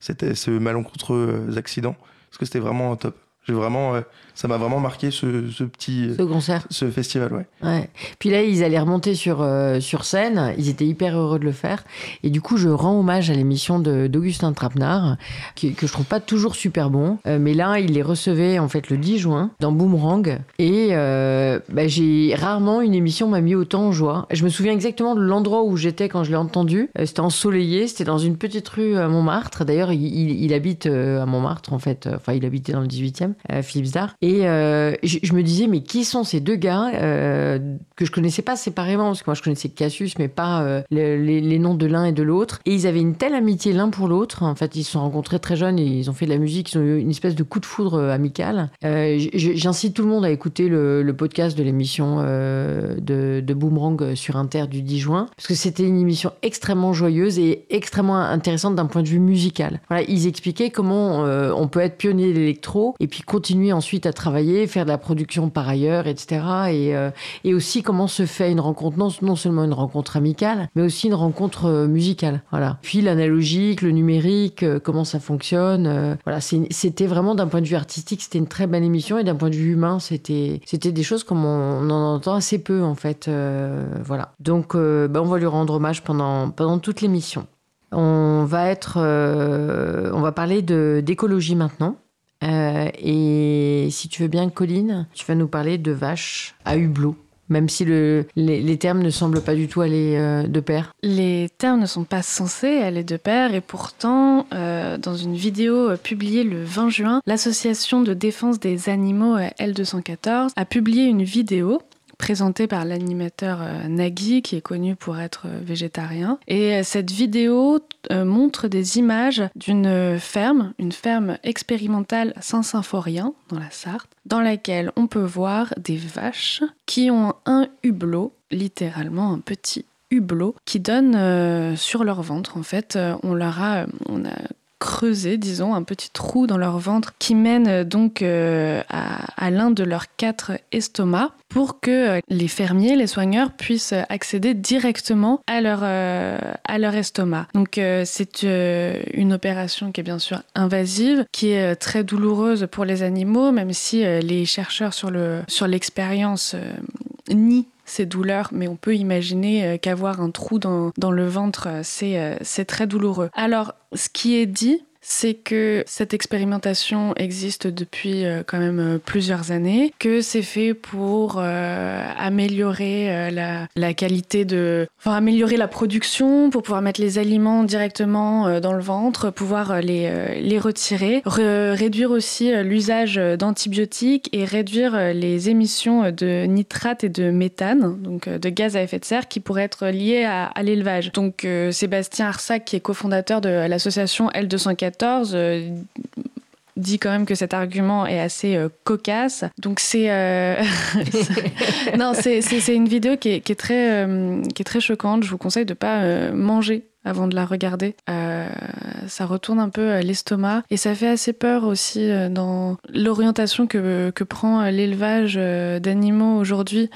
c'était ce malencontreux accident parce que c'était vraiment top. J'ai vraiment, ça m'a vraiment marqué ce, petit ce concert, ce festival, ouais. ouais. Puis là, ils allaient remonter sur euh, sur scène. Ils étaient hyper heureux de le faire. Et du coup, je rends hommage à l'émission d'Augustin Trapenard, que je trouve pas toujours super bon. Euh, mais là, il les recevait en fait le 10 juin dans Boomerang. Et euh, bah, j'ai rarement une émission m'a mis autant en joie. Je me souviens exactement de l'endroit où j'étais quand je l'ai entendu. c'était ensoleillé. C'était dans une petite rue à Montmartre. D'ailleurs, il, il, il, habite à Montmartre en fait. Enfin, il habitait dans le 18e. Euh, Philippe Zdar. Et euh, je, me disais, mais qui sont ces deux gars euh, que je connaissais pas séparément Parce que moi, je connaissais Cassius, mais pas les, noms de l'un et de l'autre. Et ils avaient une telle amitié l'un pour l'autre. En fait, ils se sont rencontrés très jeunes et ils ont fait de la musique. Ils ont eu une espèce de coup de foudre amical. J'incite tout le monde à écouter le, podcast de l'émission de, Boomerang sur Inter du 10 juin. Parce que c'était une émission extrêmement joyeuse et extrêmement intéressante d'un point de vue musical. Ils expliquaient comment on peut être pionnier d'électro et puis continuer ensuite à travailler, faire de la production par ailleurs, etc. Et, euh, et aussi comment se fait une rencontre, non, seulement une rencontre amicale, mais aussi une rencontre euh, musicale. Voilà. Puis l'analogique, le numérique, euh, comment ça fonctionne. voilà, c'était vraiment d'un point de vue artistique, c'était une très belle émission et d'un point de vue humain, c'était des choses comme on, en entend assez peu en fait. voilà. Donc, bah, on va lui rendre hommage pendant pendant toute l'émission. On va être, on va parler d'écologie maintenant. Euh, et si tu veux bien, Colline, tu vas nous parler de vaches à hublot. Même si le, les, termes ne semblent pas du tout aller euh, de pair. Les termes ne sont pas censés aller de pair et pourtant, euh, dans une vidéo publiée le 20 juin, l'association de défense des animaux L214 a publié une vidéo présenté par l'animateur euh, Nagui, qui est connu pour être euh, végétarien. Et euh, cette vidéo montre des images d'une ferme, une ferme expérimentale Saint-Symphorien, dans la Sarthe, dans laquelle on peut voir des vaches qui ont un hublot, littéralement un petit hublot, qui donne sur leur ventre. En fait, on leur a, on a creuser, disons, un petit trou dans leur ventre qui mène euh, donc euh, à, l'un de leurs quatre estomacs pour que euh, les fermiers, les soigneurs puissent accéder directement à leur, à leur estomac. Donc c'est une opération qui est bien sûr invasive, qui est très douloureuse pour les animaux, même si les chercheurs sur l'expérience sur nient ces douleurs, mais on peut imaginer euh, qu'avoir un trou dans, dans le ventre, euh, euh, c'est très douloureux. Alors, ce qui est dit, c'est que cette expérimentation existe depuis euh, quand même euh, plusieurs années, que c'est fait pour euh, améliorer la, qualité de... Enfin, améliorer la production, pour pouvoir mettre les aliments directement dans le ventre, pouvoir les, les retirer, réduire aussi l'usage d'antibiotiques et réduire les émissions de nitrate et de méthane, donc de gaz à effet de serre, qui pourraient être liés à, l'élevage. Donc Sébastien Arsac, qui est cofondateur de l'association L214, euh, dit quand même que cet argument est assez euh, cocasse. Donc c'est euh, non c'est une vidéo qui est, qui est très qui est très choquante. Je vous conseille de pas manger avant de la regarder. ça retourne un peu à l'estomac et ça fait assez peur aussi dans l'orientation que, que prend l'élevage d'animaux aujourd'hui.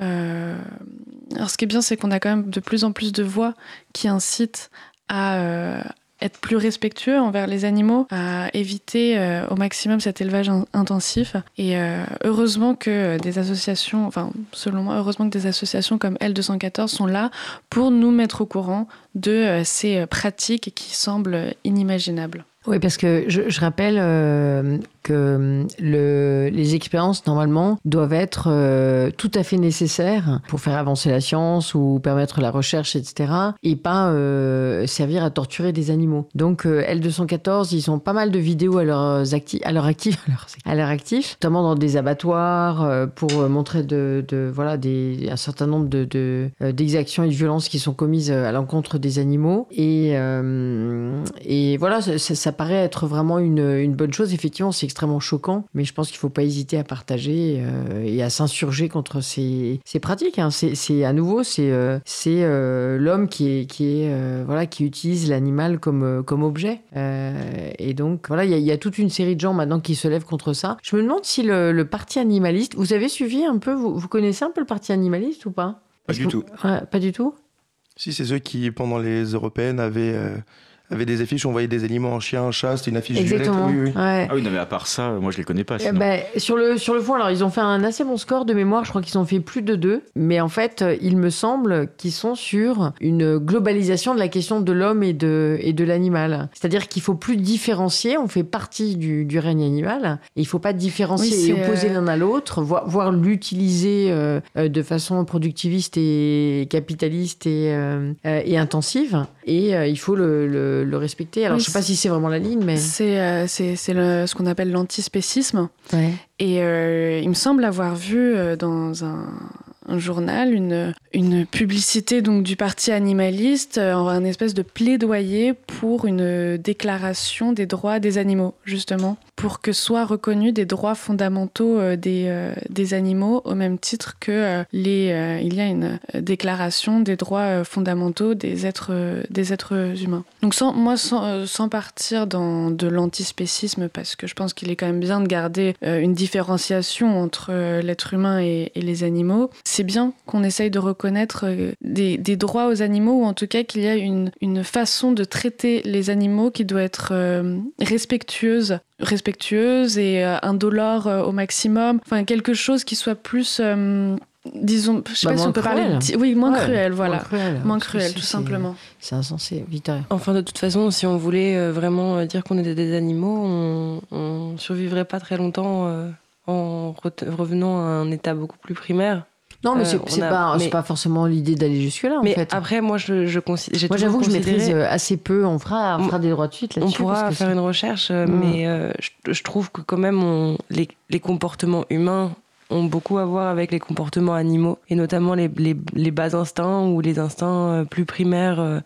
alors ce qui est bien c'est qu'on a quand même de plus en plus de voix qui incitent à, être plus respectueux envers les animaux, à éviter euh, au maximum cet élevage intensif. Et euh, heureusement que des associations, enfin selon moi, heureusement que des associations comme L214 sont là pour nous mettre au courant de euh, ces pratiques qui semblent inimaginables. Oui, parce que je, rappelle que le, les expériences, normalement, doivent être euh, tout à fait nécessaires pour faire avancer la science ou permettre la recherche, etc. Et pas euh, servir à torturer des animaux. Donc, euh, L214, ils ont pas mal de vidéos à, leurs acti à leur actif, à leur actif, notamment dans des abattoirs pour montrer de, de, voilà, un certain nombre de, d'exactions et de violences qui sont commises à l'encontre des animaux. Et, et voilà, ça, ça, paraît être vraiment une, une bonne chose. Effectivement, extrêmement choquant, mais je pense qu'il ne faut pas hésiter à partager et à s'insurger contre ces, ces pratiques. Hein. C'est à nouveau, c'est c'est l'homme qui est, qui est voilà qui utilise l'animal comme comme objet. et donc voilà, il y, y, a toute une série de gens maintenant qui se lèvent contre ça. Je me demande si le, le parti animaliste, vous avez suivi un peu, vous, vous connaissez un peu le parti animaliste ou pas? Pas du tout. pas du tout? Si, c'est ceux qui, pendant les européennes, avaient euh, avait des affiches où on voyait des aliments en chien, en chat, c'était une affiche Exactement. violette. Oui, oui. Ouais. Ah oui, non, mais à part ça, moi je les connais pas. Eh sinon. ben, sur, le, sur le fond, alors ils ont fait un assez bon score de mémoire, je crois qu'ils ont fait plus de deux, mais en fait, euh, il me semble qu'ils sont sur une globalisation de la question de l'homme et de, et de l'animal. C'est-à-dire qu'il faut plus différencier, on fait partie du, du règne animal, et il faut pas différencier Oui, et opposer euh, l'un à l'autre, voire, voire l'utiliser euh, euh, de façon productiviste et capitaliste et, euh, euh, et intensive, et euh, il faut le, le, le respecter. Alors Oui, je sais pas si c'est vraiment la ligne, mais... C'est euh, c'est- c'est le- ce qu'on appelle l'antispécisme. Ouais. Et euh, il me semble avoir vu euh, dans un, un journal une, une publicité donc du parti animaliste, euh, un espèce de plaidoyer pour une déclaration des droits des animaux, justement, pour que soient reconnus des droits fondamentaux euh, des, euh, des animaux au même titre que euh, les, il y a une déclaration des droits fondamentaux des êtres, des êtres humains. Donc sans, moi, sans, sans partir dans de l'antispécisme, parce que je pense qu'il est quand même bien de garder une différenciation entre l'être humain et, les animaux, c'est bien qu'on essaye de reconnaître des, des droits aux animaux, ou en tout cas qu'il y a une, une façon de traiter les animaux qui doit être euh, respectueuse respectueuse et euh, indolore euh, au maximum. Enfin, quelque chose qui soit plus, euh, disons, je sais Bah, pas si on peut parler. de- Oui, moins Ouais, cruel, voilà. Moins cruel, Moins tout simplement. C'est insensé, Victoria. Enfin, de toute façon, si on voulait euh, vraiment euh, dire qu'on était des animaux, on, on survivrait pas très longtemps euh, en re- revenant à un état beaucoup plus primaire. Non, mais Euh, c'est on pas, mais- pas forcément l'idée d'aller jusque-là, en Mais fait. après, moi, je, je considère. Moi, j'avoue que je maîtrise euh, assez peu. On fera, on On- fera des droits de suite On là-dessus. pourra parce que faire une recherche, euh, Mm. mais euh, je, je trouve que quand même on, les, les comportements humains ont beaucoup à voir avec les comportements animaux, et notamment les, les, les bas instincts ou les instincts plus primaires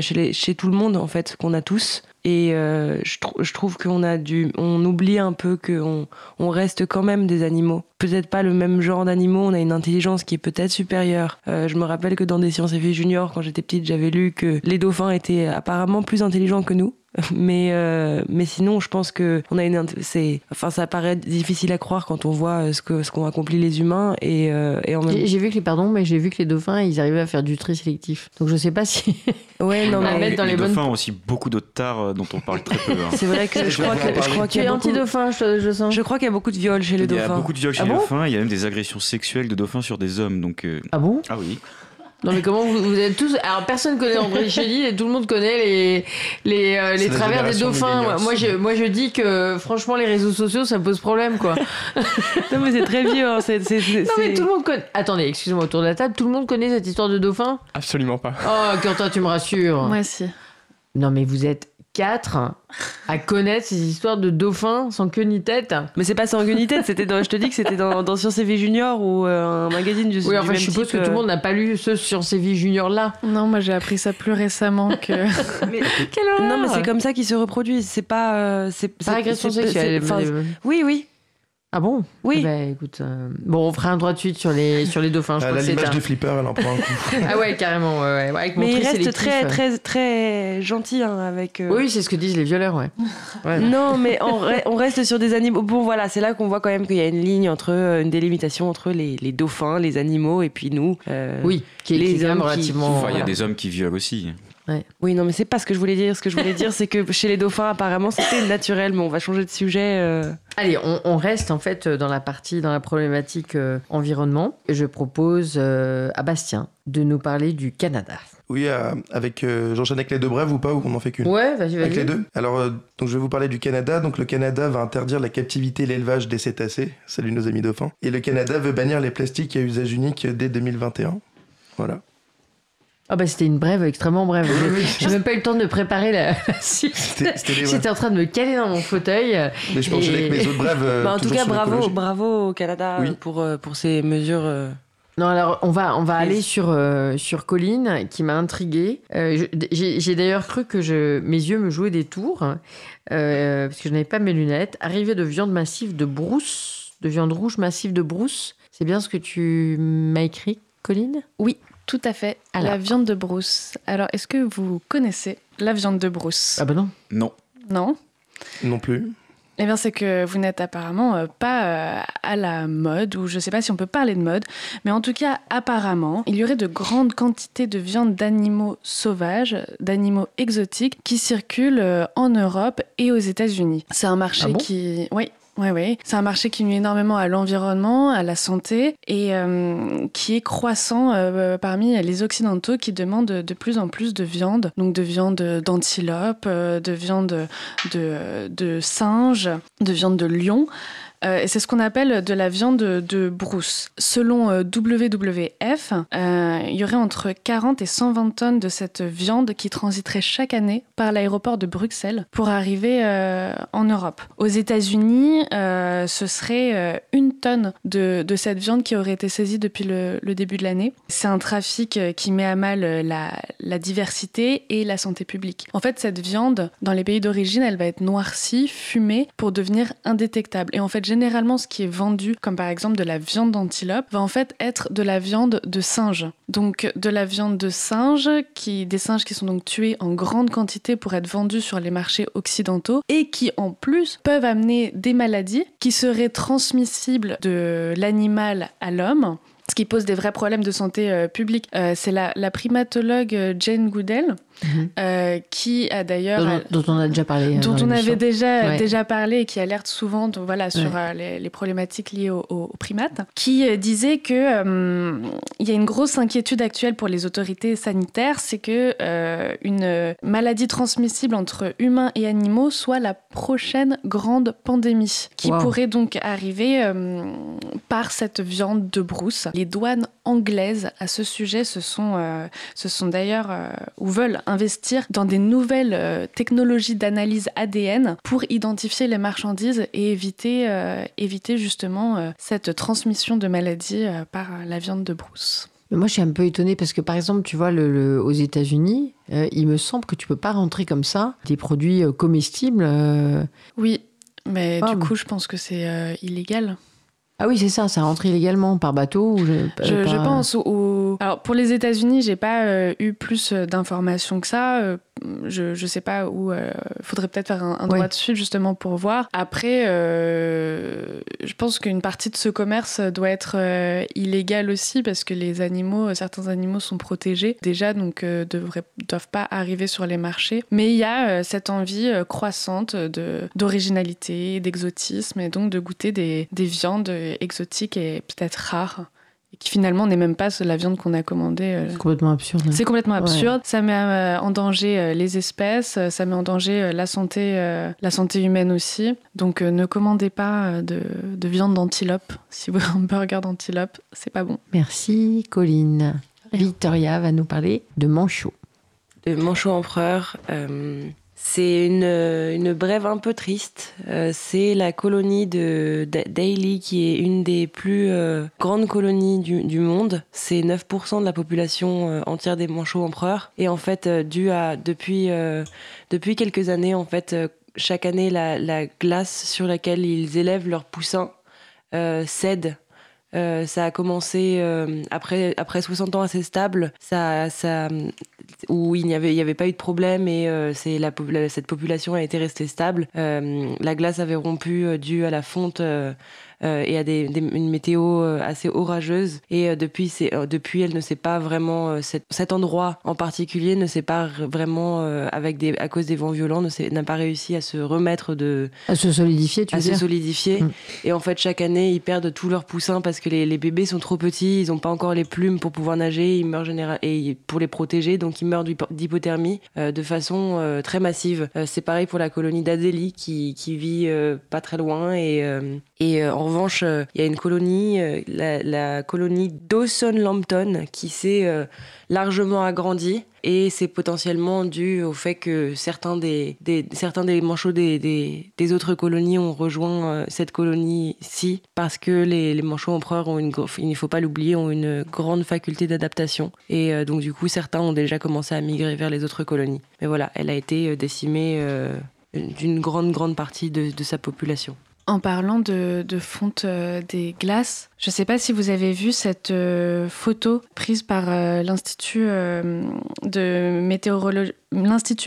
chez, les, chez tout le monde, en fait, qu'on a tous. Et euh, je, je trouve qu'on a du, on oublie un peu qu'on on reste quand même des animaux. Peut-être pas le même genre d'animaux, on a une intelligence qui est peut-être supérieure. Euh, je me rappelle que dans des sciences et vie junior, quand j'étais petite, j'avais lu que les dauphins étaient apparemment plus intelligents que nous. Mais, euh, mais sinon, je pense que on a une, c'est, enfin, ça paraît difficile à croire quand on voit euh, ce que ce qu'ont accompli les humains et, euh, et en même J'ai j'ai vu que les pardon, mais j'ai vu que les dauphins, ils arrivaient à faire du tri sélectif. Donc je sais pas si. ouais, non, mais mettre dans les bonnes- dauphins ont aussi beaucoup d'autres tares dont on parle très peu. hein. c'est vrai que je crois que je crois tu qu'il y es a beaucoup, anti-dauphin, je, je sens. je crois qu'il y a beaucoup de viols chez les Il y a dauphins. beaucoup de viols chez Ah les bon? dauphins, il y a même des agressions sexuelles de dauphins sur des hommes. Donc, euh, Ah bon? Ah oui. Non mais comment vous, vous êtes tous Alors personne connaît André Chédid et tout le monde connaît les les, euh, les travers des dauphins. Moi je moi je dis que franchement les réseaux sociaux ça pose problème quoi. Non, mais c'est très vieux. hein, Non mais tout le monde connaît. Attendez, excusez-moi autour de la table, tout le monde connaît cette histoire de dauphin? Absolument pas. Oh Quentin, tu me rassures. Moi aussi. Non mais vous êtes quatre à connaître ces histoires de dauphins sans queue ni tête. Mais c'est pas sanguinité, c'était dans, je te dis que c'était dans, dans Science et Vie Junior ou euh, un magazine du Oui, du enfin même je suppose que tout le euh, monde n'a pas lu ce sur ces vies juniors là. Non, moi j'ai appris ça plus récemment que. Quelle horreur Non, mais c'est comme ça qu'ils se reproduisent. C'est pas. euh, c'est, c'est- agression c'est- sexuelle. mais- oui, oui. Ah bon? Oui. Ben, écoute, euh, bon, on fera un droit de suite sur les, sur les dauphins. Je c'est l'image un- de Flipper, elle en prend un coup. Ah ouais, carrément. Ouais, ouais. Avec mon Mais il reste très, très, très gentil hein, avec. euh, Oui, c'est ce que disent les violeurs, ouais. Ouais. Non, mais on, re- on reste sur des animaux. Bon, voilà, c'est là qu'on voit quand même qu'il y a une ligne entre euh, une délimitation entre les, les dauphins, les animaux et puis nous. euh, Oui, qui est, Les qui est quand même hommes relativement. Enfin, il y a des hommes qui violent aussi. Oui, non, mais c'est pas ce que je voulais dire. Ce que je voulais dire, c'est que chez les dauphins, apparemment, c'était naturel. Mais on va changer de sujet. euh. Allez, on, on reste en fait dans la partie, dans la problématique euh, environnement. Je propose euh, à Bastien de nous parler du Canada. Oui, euh, avec euh, j'enchaîne avec les deux brèves ou pas, ou on en fait qu'une? Ouais, vas-y, Avec les vas-y. deux Alors, euh, donc je vais vous parler du Canada. Donc, le Canada va interdire la captivité et l'élevage des cétacés. Salut nos amis dauphins. Et le Canada veut bannir les plastiques à usage unique dès 2021. Voilà. Ah bah c'était une brève extrêmement brève. J'ai même pas eu le temps de préparer la, suite. J'étais en train de me caler dans mon fauteuil. Mais je Et- avec mes autres brèves. euh, Bah, en tout cas, bravo, bravo au Canada Oui. pour, euh, pour ces mesures euh, Non, alors on va, on va aller sur, euh, sur Colline, qui m'a intriguée. Euh, j'ai d'ailleurs cru que je, mes yeux me jouaient des tours, euh, parce que je n'avais pas mes lunettes. Arrivée de viande massive de brousse, de viande rouge massive de brousse. C'est bien ce que tu m'as écrit, Colline? Oui, tout à fait. La viande de brousse. Alors, est-ce que vous connaissez la viande de brousse? Ah bah non. Non. Non? Non plus. Eh bien, c'est que vous n'êtes apparemment euh, pas euh, à la mode, ou je ne sais pas si on peut parler de mode, mais en tout cas, apparemment, il y aurait de grandes quantités de viande d'animaux sauvages, d'animaux exotiques, qui circulent euh, en Europe et aux États-Unis. C'est un marché ah qui, oui, oui, oui. C'est un marché qui nuit énormément à l'environnement, à la santé et euh, qui est croissant euh, parmi les Occidentaux qui demandent de plus en plus de viande. Donc de viande d'antilope, euh, de viande de, de singe, de viande de lion. Euh, c'est ce qu'on appelle de la viande de brousse. Selon euh, WWF, euh, il y aurait entre 40 et 120 tonnes de cette viande qui transiterait chaque année par l'aéroport de Bruxelles pour arriver en Europe. Aux États-Unis, ce serait une tonne de, cette viande qui aurait été saisie depuis le, début de l'année. C'est un trafic qui met à mal la, la diversité et la santé publique. En fait, cette viande, dans les pays d'origine, elle va être noircie, fumée, pour devenir indétectable. Et en fait, généralement, ce qui est vendu, comme par exemple de la viande d'antilope, va en fait être de la viande de singe. Donc de la viande de singe, qui, des singes qui sont donc tués en grande quantité pour être vendus sur les marchés occidentaux et qui en plus peuvent amener des maladies qui seraient transmissibles de l'animal à l'homme ce qui pose des vrais problèmes de santé euh, publique. Euh, c'est la, la, primatologue euh, Jane Goodell Mhm. Euh, qui a d'ailleurs dont, on a déjà parlé, euh, dont on avait déjà déjà parlé et qui alerte souvent, donc, voilà, sur euh, les, problématiques liées aux, primates, qui disait que il y a une grosse inquiétude actuelle pour les autorités sanitaires, c'est que une maladie transmissible entre humains et animaux soit la prochaine grande pandémie, qui pourrait donc arriver par cette viande de brousse. Les douanes anglaises à ce sujet se sont, se sont d'ailleurs ou veulent investir dans des nouvelles euh, technologies d'analyse ADN pour identifier les marchandises et éviter, euh, éviter justement euh, cette transmission de maladies par la viande de brousse. moi, je suis un peu étonnée parce que, par exemple, tu vois, le, aux États-Unis, il me semble que tu peux pas rentrer comme ça des produits comestibles. Oui, mais du coup, je pense que c'est illégal. Ah oui, c'est ça, ça rentre illégalement par bateau ou je, je, pense. Ou, Alors pour les États-Unis, j'ai pas eu plus d'informations que ça je, je sais pas où. Il euh, faudrait peut-être faire un, droit de suite justement pour voir. Après, euh, je pense qu'une partie de ce commerce doit être euh, illégale aussi parce que les animaux, certains animaux sont protégés déjà, donc ne doivent pas arriver sur les marchés. Mais il y a cette envie croissante d'originalité, d'exotisme et donc de goûter des, des viandes exotiques et peut-être rares qui finalement n'est même pas la viande qu'on a commandée. Euh. C'est complètement absurde. Hein. C'est complètement absurde. Ça met euh, en danger euh, les espèces, ça met en danger la santé, la santé humaine aussi. Donc ne commandez pas de, de viande d'antilope. Si vous avez un burger d'antilope, c'est pas bon. Merci Colline. Victoria va nous parler de manchot. De manchot empereur. C'est une, une, brève un peu triste. Euh, c'est la colonie de Daily qui est une des plus euh, grandes colonies du, du monde. C'est 9% de la population euh, entière des manchots empereurs. Et en fait, dû à depuis depuis quelques années, en fait, chaque année, la, la, glace sur laquelle ils élèvent leurs poussins cède euh, ça a commencé euh, après, après 60 ans assez stable, ça, où il n'y avait, avait pas eu de problème et euh, la, cette population a été restée stable. la glace avait rompu dû à la fonte et à des, une météo euh, assez orageuse. Et euh, depuis, depuis, elle ne sait pas vraiment, cet, endroit en particulier ne s'est pas vraiment, avec des, à cause des vents violents, n'a pas réussi à se remettre de. À se solidifier, tu À se solidifier. Mm. Et en fait, chaque année, ils perdent tous leurs poussins parce que les, les bébés sont trop petits, ils n'ont pas encore les plumes pour pouvoir nager, ils meurent général et pour les protéger, donc ils meurent d'hypothermie de façon très massive. c'est pareil pour la colonie d'Adélie qui, qui vit pas très loin et, et en revanche, il y a une colonie, la, la, colonie Dawson-Lampton, qui s'est largement agrandie et c'est potentiellement dû au fait que certains des, manchots des, autres colonies ont rejoint euh, cette colonie-ci parce que les, manchots empereurs ont une, il ne faut pas l'oublier, ont une grande faculté d'adaptation et euh, donc du coup certains ont déjà commencé à migrer vers les autres colonies. Mais voilà, elle a été euh, décimée d'une grande grande partie de sa population. En parlant de, fonte euh, des glaces, je ne sais pas si vous avez vu cette euh, photo prise par euh, l'Institut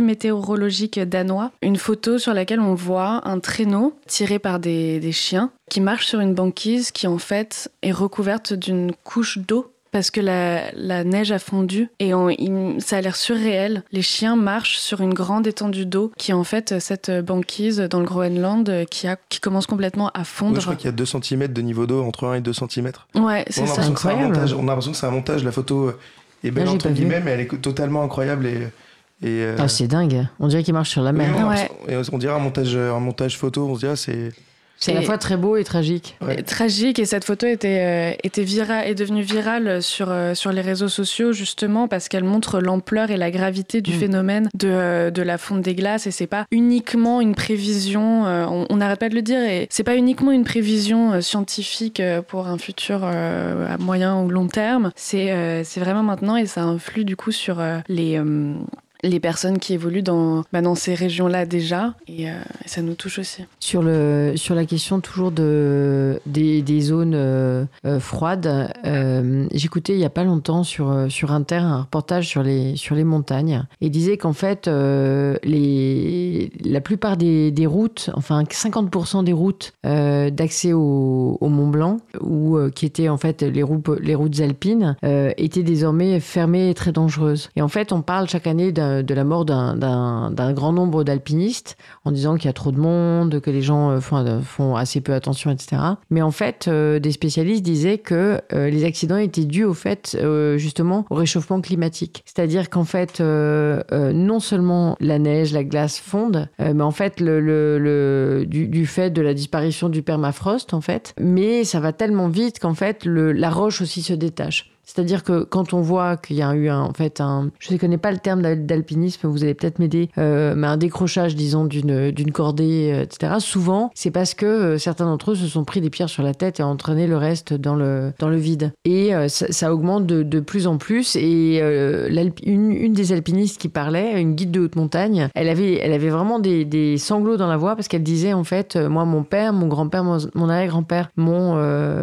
météorologique danois. Une photo sur laquelle on voit un traîneau tiré par des chiens qui marche sur une banquise qui en fait est recouverte d'une couche d'eau parce que la, neige a fondu et ça a l'air surréel. Les chiens marchent sur une grande étendue d'eau qui est en fait cette banquise dans le Groenland qui, a, qui commence complètement à fondre. je crois qu'il y a 2 cm de niveau d'eau entre 1 et 2 cm. Ouais, c'est ça. Incroyable. on a l'impression que c'est un montage. La photo est belle entre guillemets, mais elle est totalement incroyable et. et euh, Ah, c'est dingue. On dirait qu'il marche sur la mer. on, dirait un montage, un montage photo. On se dirait c'est. C'est à la fois très beau et tragique. Tragique, et cette photo était, euh, était est devenue virale sur, euh, sur les réseaux sociaux, justement, parce qu'elle montre l'ampleur et la gravité du mm. phénomène de, euh, de, la fonte des glaces. Et c'est pas uniquement une prévision, on n'arrête pas de le dire, et c'est pas uniquement une prévision scientifique pour un futur à moyen ou long terme. C'est c'est vraiment maintenant, et ça influe du coup sur les les personnes qui évoluent dans, bah, dans ces régions-là déjà, et, euh, ça nous touche aussi. Sur, le, sur la question toujours de, des, zones euh, euh, froides, j'écoutais il n'y a pas longtemps sur, sur Inter un reportage sur les, sur les montagnes, et disait qu'en fait, les, la plupart des, des, routes, enfin 50% des routes d'accès au, au, Mont Blanc, ou qui étaient en fait les routes, les routes alpines, étaient désormais fermées et très dangereuses. Et en fait, on parle chaque année d'un de la mort d'un grand nombre d'alpinistes en disant qu'il y a trop de monde, que les gens euh, font, euh, font assez peu attention, etc. Mais en fait, euh, des spécialistes disaient que les accidents étaient dus au fait, justement, au réchauffement climatique. C'est-à-dire qu'en fait, non seulement la neige, la glace fondent, mais en fait, le, du, fait de la disparition du permafrost, en fait, mais ça va tellement vite qu'en fait, la roche aussi se détache. C'est-à-dire que quand on voit qu'il y a eu un, en fait un, je ne connais pas le terme d'alpinisme, vous allez peut-être m'aider, euh, mais un décrochage, disons, d'une cordée, euh, etc. Souvent, c'est parce que euh, certains d'entre eux se sont pris des pierres sur la tête et ont entraîné le reste dans le dans le vide. Et ça, augmente de, de, plus en plus. Et une, des alpinistes qui parlait, une guide de haute montagne, elle avait elle avait vraiment des, des sanglots dans la voix parce qu'elle disait en fait, moi, mon père, mon grand-père, mon, arrière-grand-père m'ont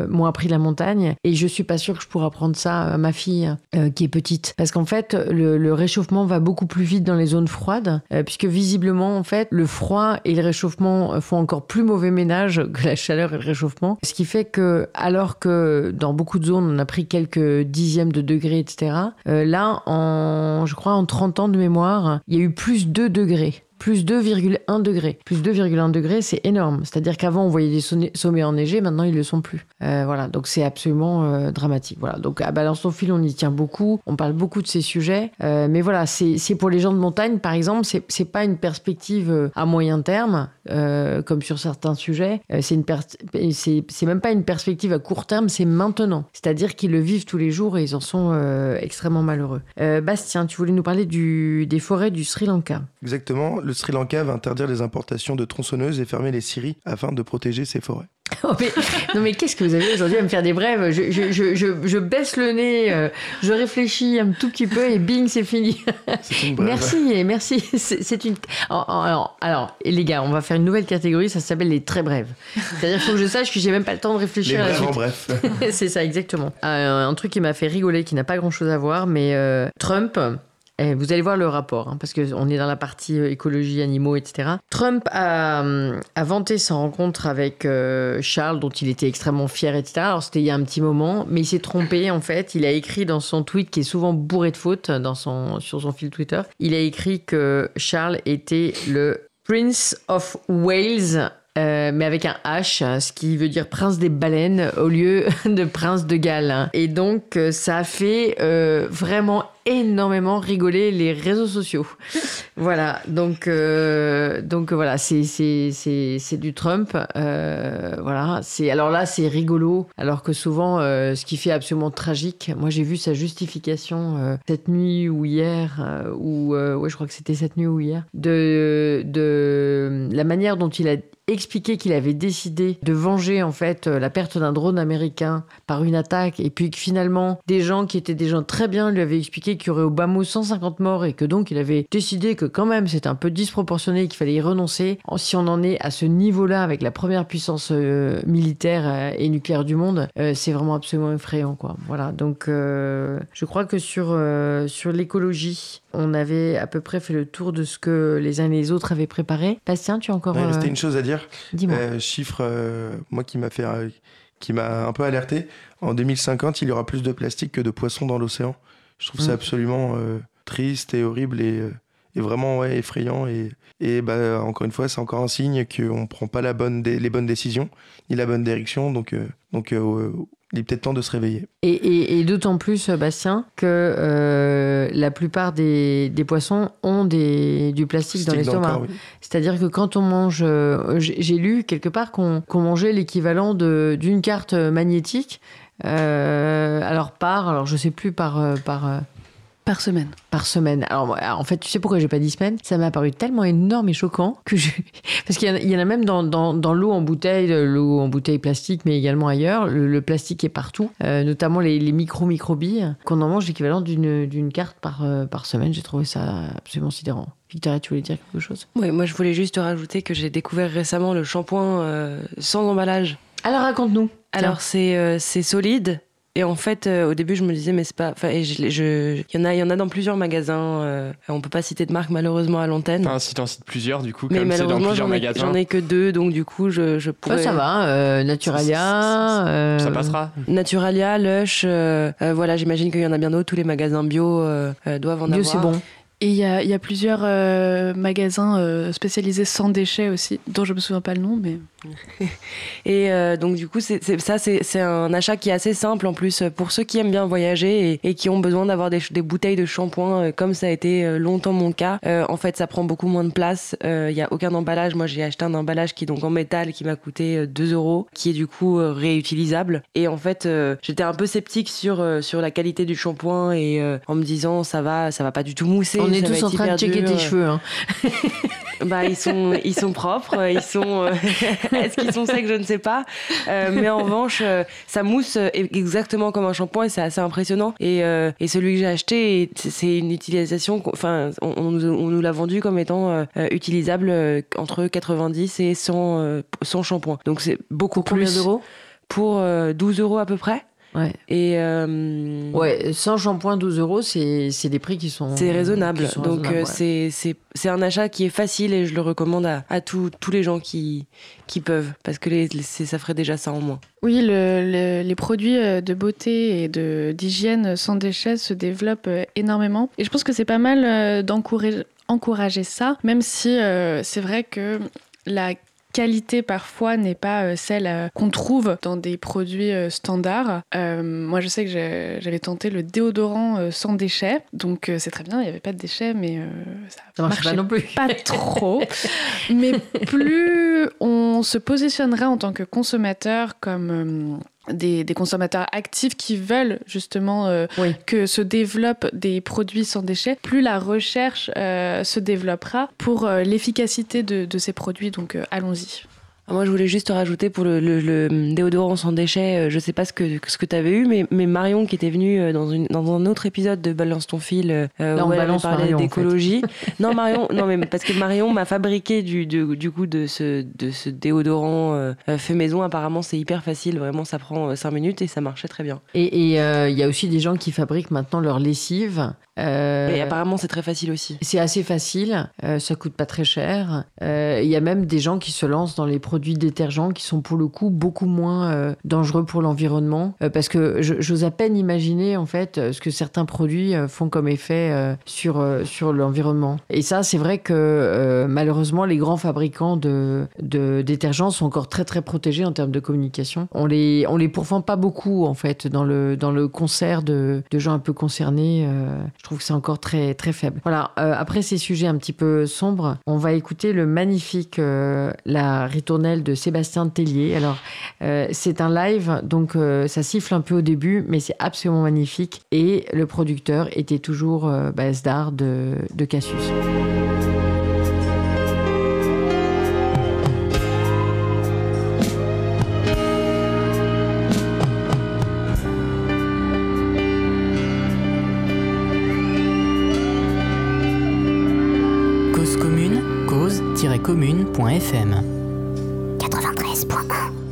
m'ont appris la montagne et je suis pas sûre que je pourrais apprendre ça à ma fille euh, qui est petite. Parce qu'en fait, le, réchauffement va beaucoup plus vite dans les zones froides, euh, puisque visiblement, en fait, le froid et le réchauffement font encore plus mauvais ménage que la chaleur et le réchauffement. Ce qui fait que, alors que dans beaucoup de zones, on a pris quelques dixièmes de degrés, etc., euh, là, en, je crois, en 30 ans de mémoire, il y a eu plus de degrés plus 2,1 degrés. Plus 2,1 degrés, c'est énorme. C'est-à-dire qu'avant, on voyait des sommets enneigés, maintenant, ils ne le sont plus. Euh, voilà, donc c'est absolument euh, dramatique. Voilà, donc à Balance ton fil, on y tient beaucoup, on parle beaucoup de ces sujets. Euh, mais voilà, c'est pour les gens de montagne, par exemple, c'est pas une perspective à moyen terme, comme sur certains sujets. c'est une c'est même pas une perspective à court terme, c'est maintenant. C'est-à-dire qu'ils le vivent tous les jours et ils en sont extrêmement malheureux. Bastien, tu voulais nous parler des forêts du Sri Lanka. Exactement. Sri Lanka va interdire les importations de tronçonneuses et fermer les scieries afin de protéger ses forêts. Oh, non mais qu'est-ce que vous avez aujourd'hui à me faire des brèves? Je, je, je, je, baisse le nez, euh, je réfléchis un tout petit peu et bing, c'est fini. Une merci, merci. C'est une. Alors, alors, les gars, on va faire une nouvelle catégorie, ça s'appelle les très brèves. C'est-à-dire qu'il faut que je sache que j'ai même pas le temps de réfléchir les à la suite. bref. c'est ça, exactement. Euh, un truc qui m'a fait rigoler, qui n'a pas grand-chose à voir, mais euh, Trump eh, vous allez voir le rapport, hein, parce qu'on est dans la partie euh, écologie, animaux, etc. Trump a, euh, vanté sa rencontre avec euh, Charles, dont il était extrêmement fier, etc. Alors c'était il y a un petit moment, mais il s'est trompé en fait. Il a écrit dans son tweet, qui est souvent bourré de fautes dans son, sur son fil Twitter, il a écrit que Charles était le Prince of Wales mais avec un H, ce qui veut dire prince des baleines au lieu de prince de Galles. Et donc, ça a fait vraiment énormément rigolé les réseaux sociaux. voilà, donc, euh, donc voilà, c'est du Trump. Euh, voilà, alors là, c'est rigolo, alors que souvent, euh, ce qui fait absolument tragique, moi j'ai vu sa justification cette nuit ou hier, ou ouais, je crois que c'était cette nuit ou hier, de, de la manière dont il a expliqué qu'il avait décidé de venger en fait euh, la perte d'un drone américain par une attaque et puis que finalement des gens qui étaient des gens très bien lui avaient expliqué qu'il y aurait au bas mot 150 morts et que donc il avait décidé que quand même c'était un peu disproportionné qu'il fallait y renoncer si on en est à ce niveau-là avec la première puissance euh, militaire euh, et nucléaire du monde c'est vraiment absolument effrayant quoi voilà donc je crois que sur sur l'écologie on avait à peu près fait le tour de ce que les uns et les autres avaient préparé. Bastien, tu as encore. Ouais, C'était une chose à dire. Dis-moi. Euh, chiffre, euh, moi qui m'a fait, euh, qui m'a un peu alerté. En 2050, il y aura plus de plastique que de poissons dans l'océan. Je trouve ça mm. absolument triste et horrible et, vraiment ouais, effrayant. Et, et bah, encore une fois, c'est encore un signe qu'on ne prend pas la bonne les bonnes décisions ni la bonne direction. Donc, donc il est peut-être temps de se réveiller. Et, d'autant plus, Bastien, que euh, la plupart des, poissons ont des, du plastique dans l'estomac. C'est-à-dire que quand on mange, euh, j'ai lu quelque part qu'on mangeait l'équivalent d'une carte magnétique. Euh, alors par, alors je sais plus par par par semaine. Par semaine. Alors, en fait, tu sais pourquoi j'ai pas dit semaine? Ça m'a paru tellement énorme et choquant que je. Parce qu'il y, en a même dans, dans, l'eau en bouteille, l'eau en bouteille plastique, mais également ailleurs. Le, plastique est partout, euh, notamment les, les micro-microbilles, qu'on en mange l'équivalent d'une carte par, euh, par semaine. J'ai trouvé ça absolument sidérant. Victoria, tu voulais dire quelque chose? Oui, moi je voulais juste rajouter que j'ai découvert récemment le shampoing euh, sans emballage. Alors raconte-nous. Alors c'est solide, et en fait, euh, au début, je me disais, mais c'est pas. Enfin, il je, y en a, il y en a dans plusieurs magasins. Euh, on peut pas citer de marque malheureusement à l'antenne. Enfin, si t'en cites plusieurs, du coup, mais comme c'est dans plusieurs ai, magasins. J'en ai que deux, donc du coup, je, je pourrais. Ça, ça va. Euh, Naturalia. Ça, passera. Naturalia, Lush. voilà, j'imagine qu'il y en a bien d'autres. Tous les magasins bio doivent en bio, avoir. Bio, c'est bon. Et il y a, y a, plusieurs magasins spécialisés sans déchets aussi, dont je me souviens pas le nom, mais. Et euh, donc du coup, c'est, ça, c'est, un achat qui est assez simple en plus pour ceux qui aiment bien voyager et, qui ont besoin d'avoir des, bouteilles de shampoing, euh, comme ça a été euh, longtemps mon cas. en fait, ça prend beaucoup moins de place. Il n'y a aucun emballage. Moi, j'ai acheté un emballage qui est donc en métal, qui m'a coûté 2 euros, qui est du coup réutilisable. Et en fait, j'étais un peu sceptique sur sur la qualité du shampoing et en me disant ça va, ça va pas du tout mousser. On est tous en train de checker tes cheveux. Hein. bah ils sont ils sont propres, ils sont est-ce qu'ils sont secs Je ne sais pas. Euh, mais en revanche, euh, ça mousse exactement comme un shampoing et c'est assez impressionnant. Et, euh, et celui que j'ai acheté, c'est une utilisation. Enfin, on, nous l'a vendu comme étant utilisable entre 90 et 100, 100 shampoings. Donc c'est beaucoup Pour plus. Combien d'euros? Pour 12 euros à peu près. Ouais. Et ouais, 100 shampoings, 12 euros, c'est des prix qui sont. C'est raisonnable. Donc c'est c'est un achat qui est facile et je le recommande à, à tous les gens qui, qui peuvent, parce que les, ça ferait déjà ça en moins. Oui, le, les produits euh, de beauté et d'hygiène sans déchets se développent euh, énormément. Et je pense que c'est pas mal euh, d'encourager ça, même si c'est vrai que la qualité parfois n'est pas euh, celle euh, qu'on trouve dans des produits euh, standards. moi, je sais que j'avais tenté le déodorant sans déchets, donc c'est très bien, il n'y avait pas de déchets, mais ça, ça marchait pas non plus. Pas trop. mais plus on se positionnera en tant que consommateur comme des, consommateurs actifs qui veulent justement euh, que se développent des produits sans déchets, plus la recherche euh, se développera pour euh, l'efficacité de, de, ces produits. Donc allons-y. Ah, moi, je voulais juste rajouter pour le, le, déodorant sans déchets, euh, je sais pas ce que, ce que tu avais eu, mais, mais Marion, qui était venue euh, dans, une, dans un autre épisode de Balance ton fil, euh, où elle parlait d'écologie. non, Marion, non, mais parce que Marion m'a fabriqué du, du, du, coup de ce, de ce déodorant fait maison. Apparemment, c'est hyper facile, vraiment, ça prend 5 minutes et ça marchait très bien. Et il y a aussi des gens qui fabriquent maintenant leur lessive et apparemment, c'est très facile aussi. C'est assez facile, ça coûte pas très cher. Il y a même des gens qui se lancent dans les produits produits détergents qui sont pour le coup beaucoup moins dangereux pour l'environnement. parce que j'ose à peine imaginer en fait ce que certains produits font comme effet sur, sur l'environnement. Et ça, c'est vrai que malheureusement, les grands fabricants de, de détergents sont encore très très protégés en termes de communication. On les, on les pourfend pas beaucoup en fait dans le, dans le concert de, de gens un peu concernés. je trouve que c'est encore très très faible. Voilà, après ces sujets un petit peu sombres, on va écouter le magnifique euh, La de Sébastien Tellier. Alors, euh, c'est un live, donc euh, ça siffle un peu au début, mais c'est absolument magnifique. Et le producteur était toujours Basdar de, de Cassius. commune.fm De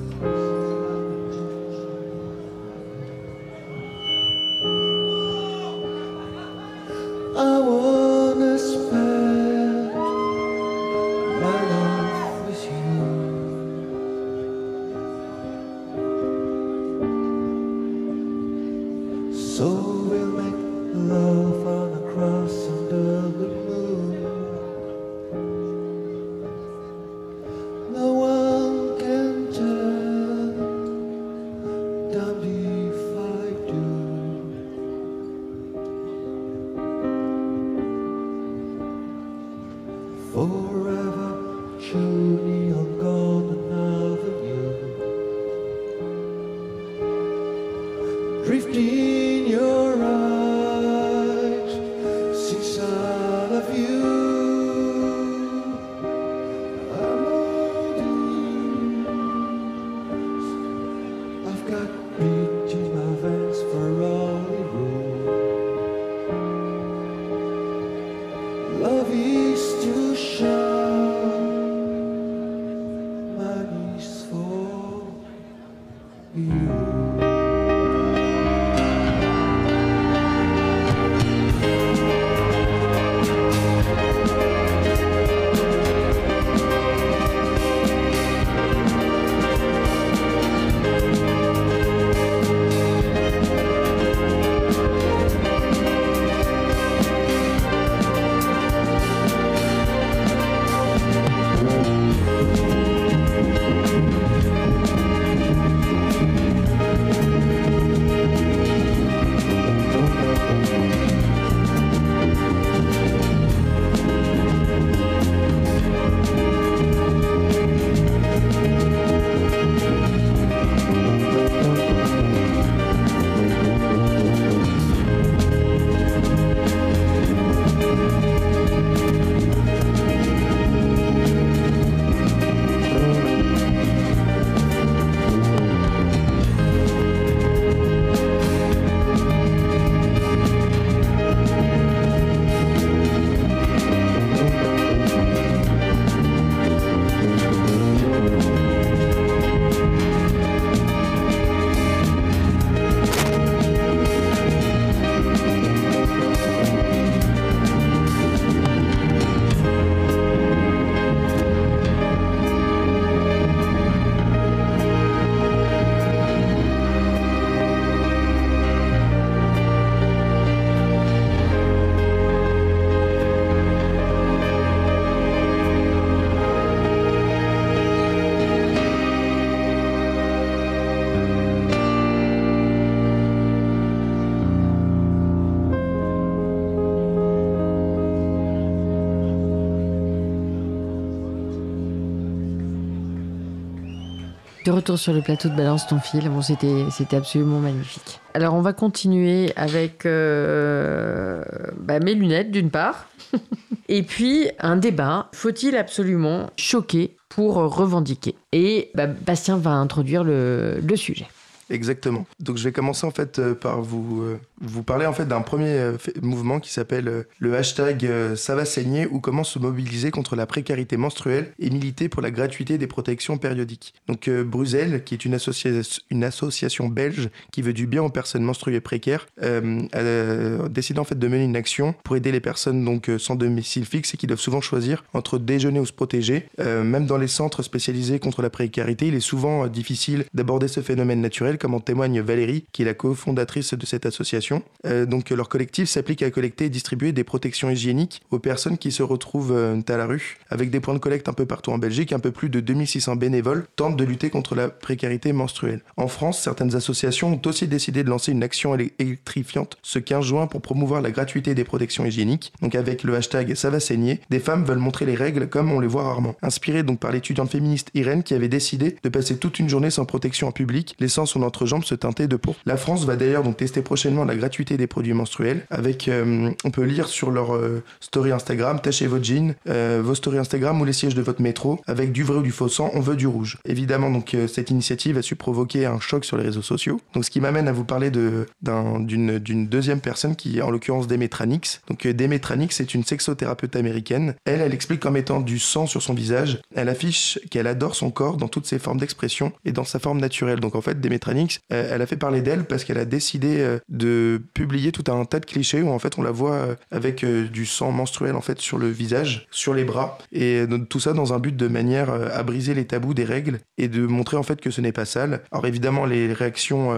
retour sur le plateau de Balance ton fil, bon, c'était, c'était absolument magnifique. Alors on va continuer avec euh, bah, mes lunettes d'une part, et puis un débat. Faut-il absolument choquer pour revendiquer? Et bah, Bastien va introduire le, le sujet. Exactement. Donc je vais commencer en fait euh, par vous, euh, vous parler en fait d'un premier mouvement qui s'appelle le hashtag ça va saigner ou comment se mobiliser contre la précarité menstruelle et militer pour la gratuité des protections périodiques. Donc Bruxelles, qui est une, association belge qui veut du bien aux personnes menstruées précaires, a décidé en fait de mener une action pour aider les personnes donc sans domicile fixe et qui doivent souvent choisir entre déjeuner ou se protéger. même dans les centres spécialisés contre la précarité, il est souvent difficile d'aborder ce phénomène naturel, comme en témoigne Valérie, qui est la cofondatrice de cette association. Euh, donc leur collectif s'applique à collecter et distribuer des protections hygiéniques aux personnes qui se retrouvent euh, à la rue, avec des points de collecte un peu partout en Belgique. Un peu plus de 2600 bénévoles tentent de lutter contre la précarité menstruelle. En France, certaines associations ont aussi décidé de lancer une action électrifiante ce 15 juin pour promouvoir la gratuité des protections hygiéniques. Donc avec le hashtag ça va saigner, des femmes veulent montrer les règles comme on les voit rarement. Inspiré donc par l'étudiante féministe Irène qui avait décidé de passer toute une journée sans protection en public, laissant son entrejambe se teinter de peau. La France va d'ailleurs donc tester prochainement la gratuité des produits menstruels avec, euh, on peut lire sur leur euh, story Instagram, tâchez votre jean, euh, vos stories Instagram ou les sièges de votre métro, avec du vrai ou du faux sang, on veut du rouge. Évidemment, donc cette initiative a su provoquer un choc sur les réseaux sociaux. Donc ce qui m'amène à vous parler d'une d'une deuxième personne qui est en l'occurrence Demetranix. Donc Demetranix est une sexothérapeute américaine. Elle, elle explique qu'en mettant du sang sur son visage, elle affiche qu'elle adore son corps dans toutes ses formes d'expression et dans sa forme naturelle. Donc en fait, Demetranix, euh, elle a fait parler d'elle parce qu'elle a décidé euh, de publier tout un tas de clichés où en fait on la voit euh, avec du sang menstruel en fait sur le visage, sur les bras et tout ça dans un but de manière à briser les tabous des règles et de montrer en fait que ce n'est pas sale. Alors évidemment, les réactions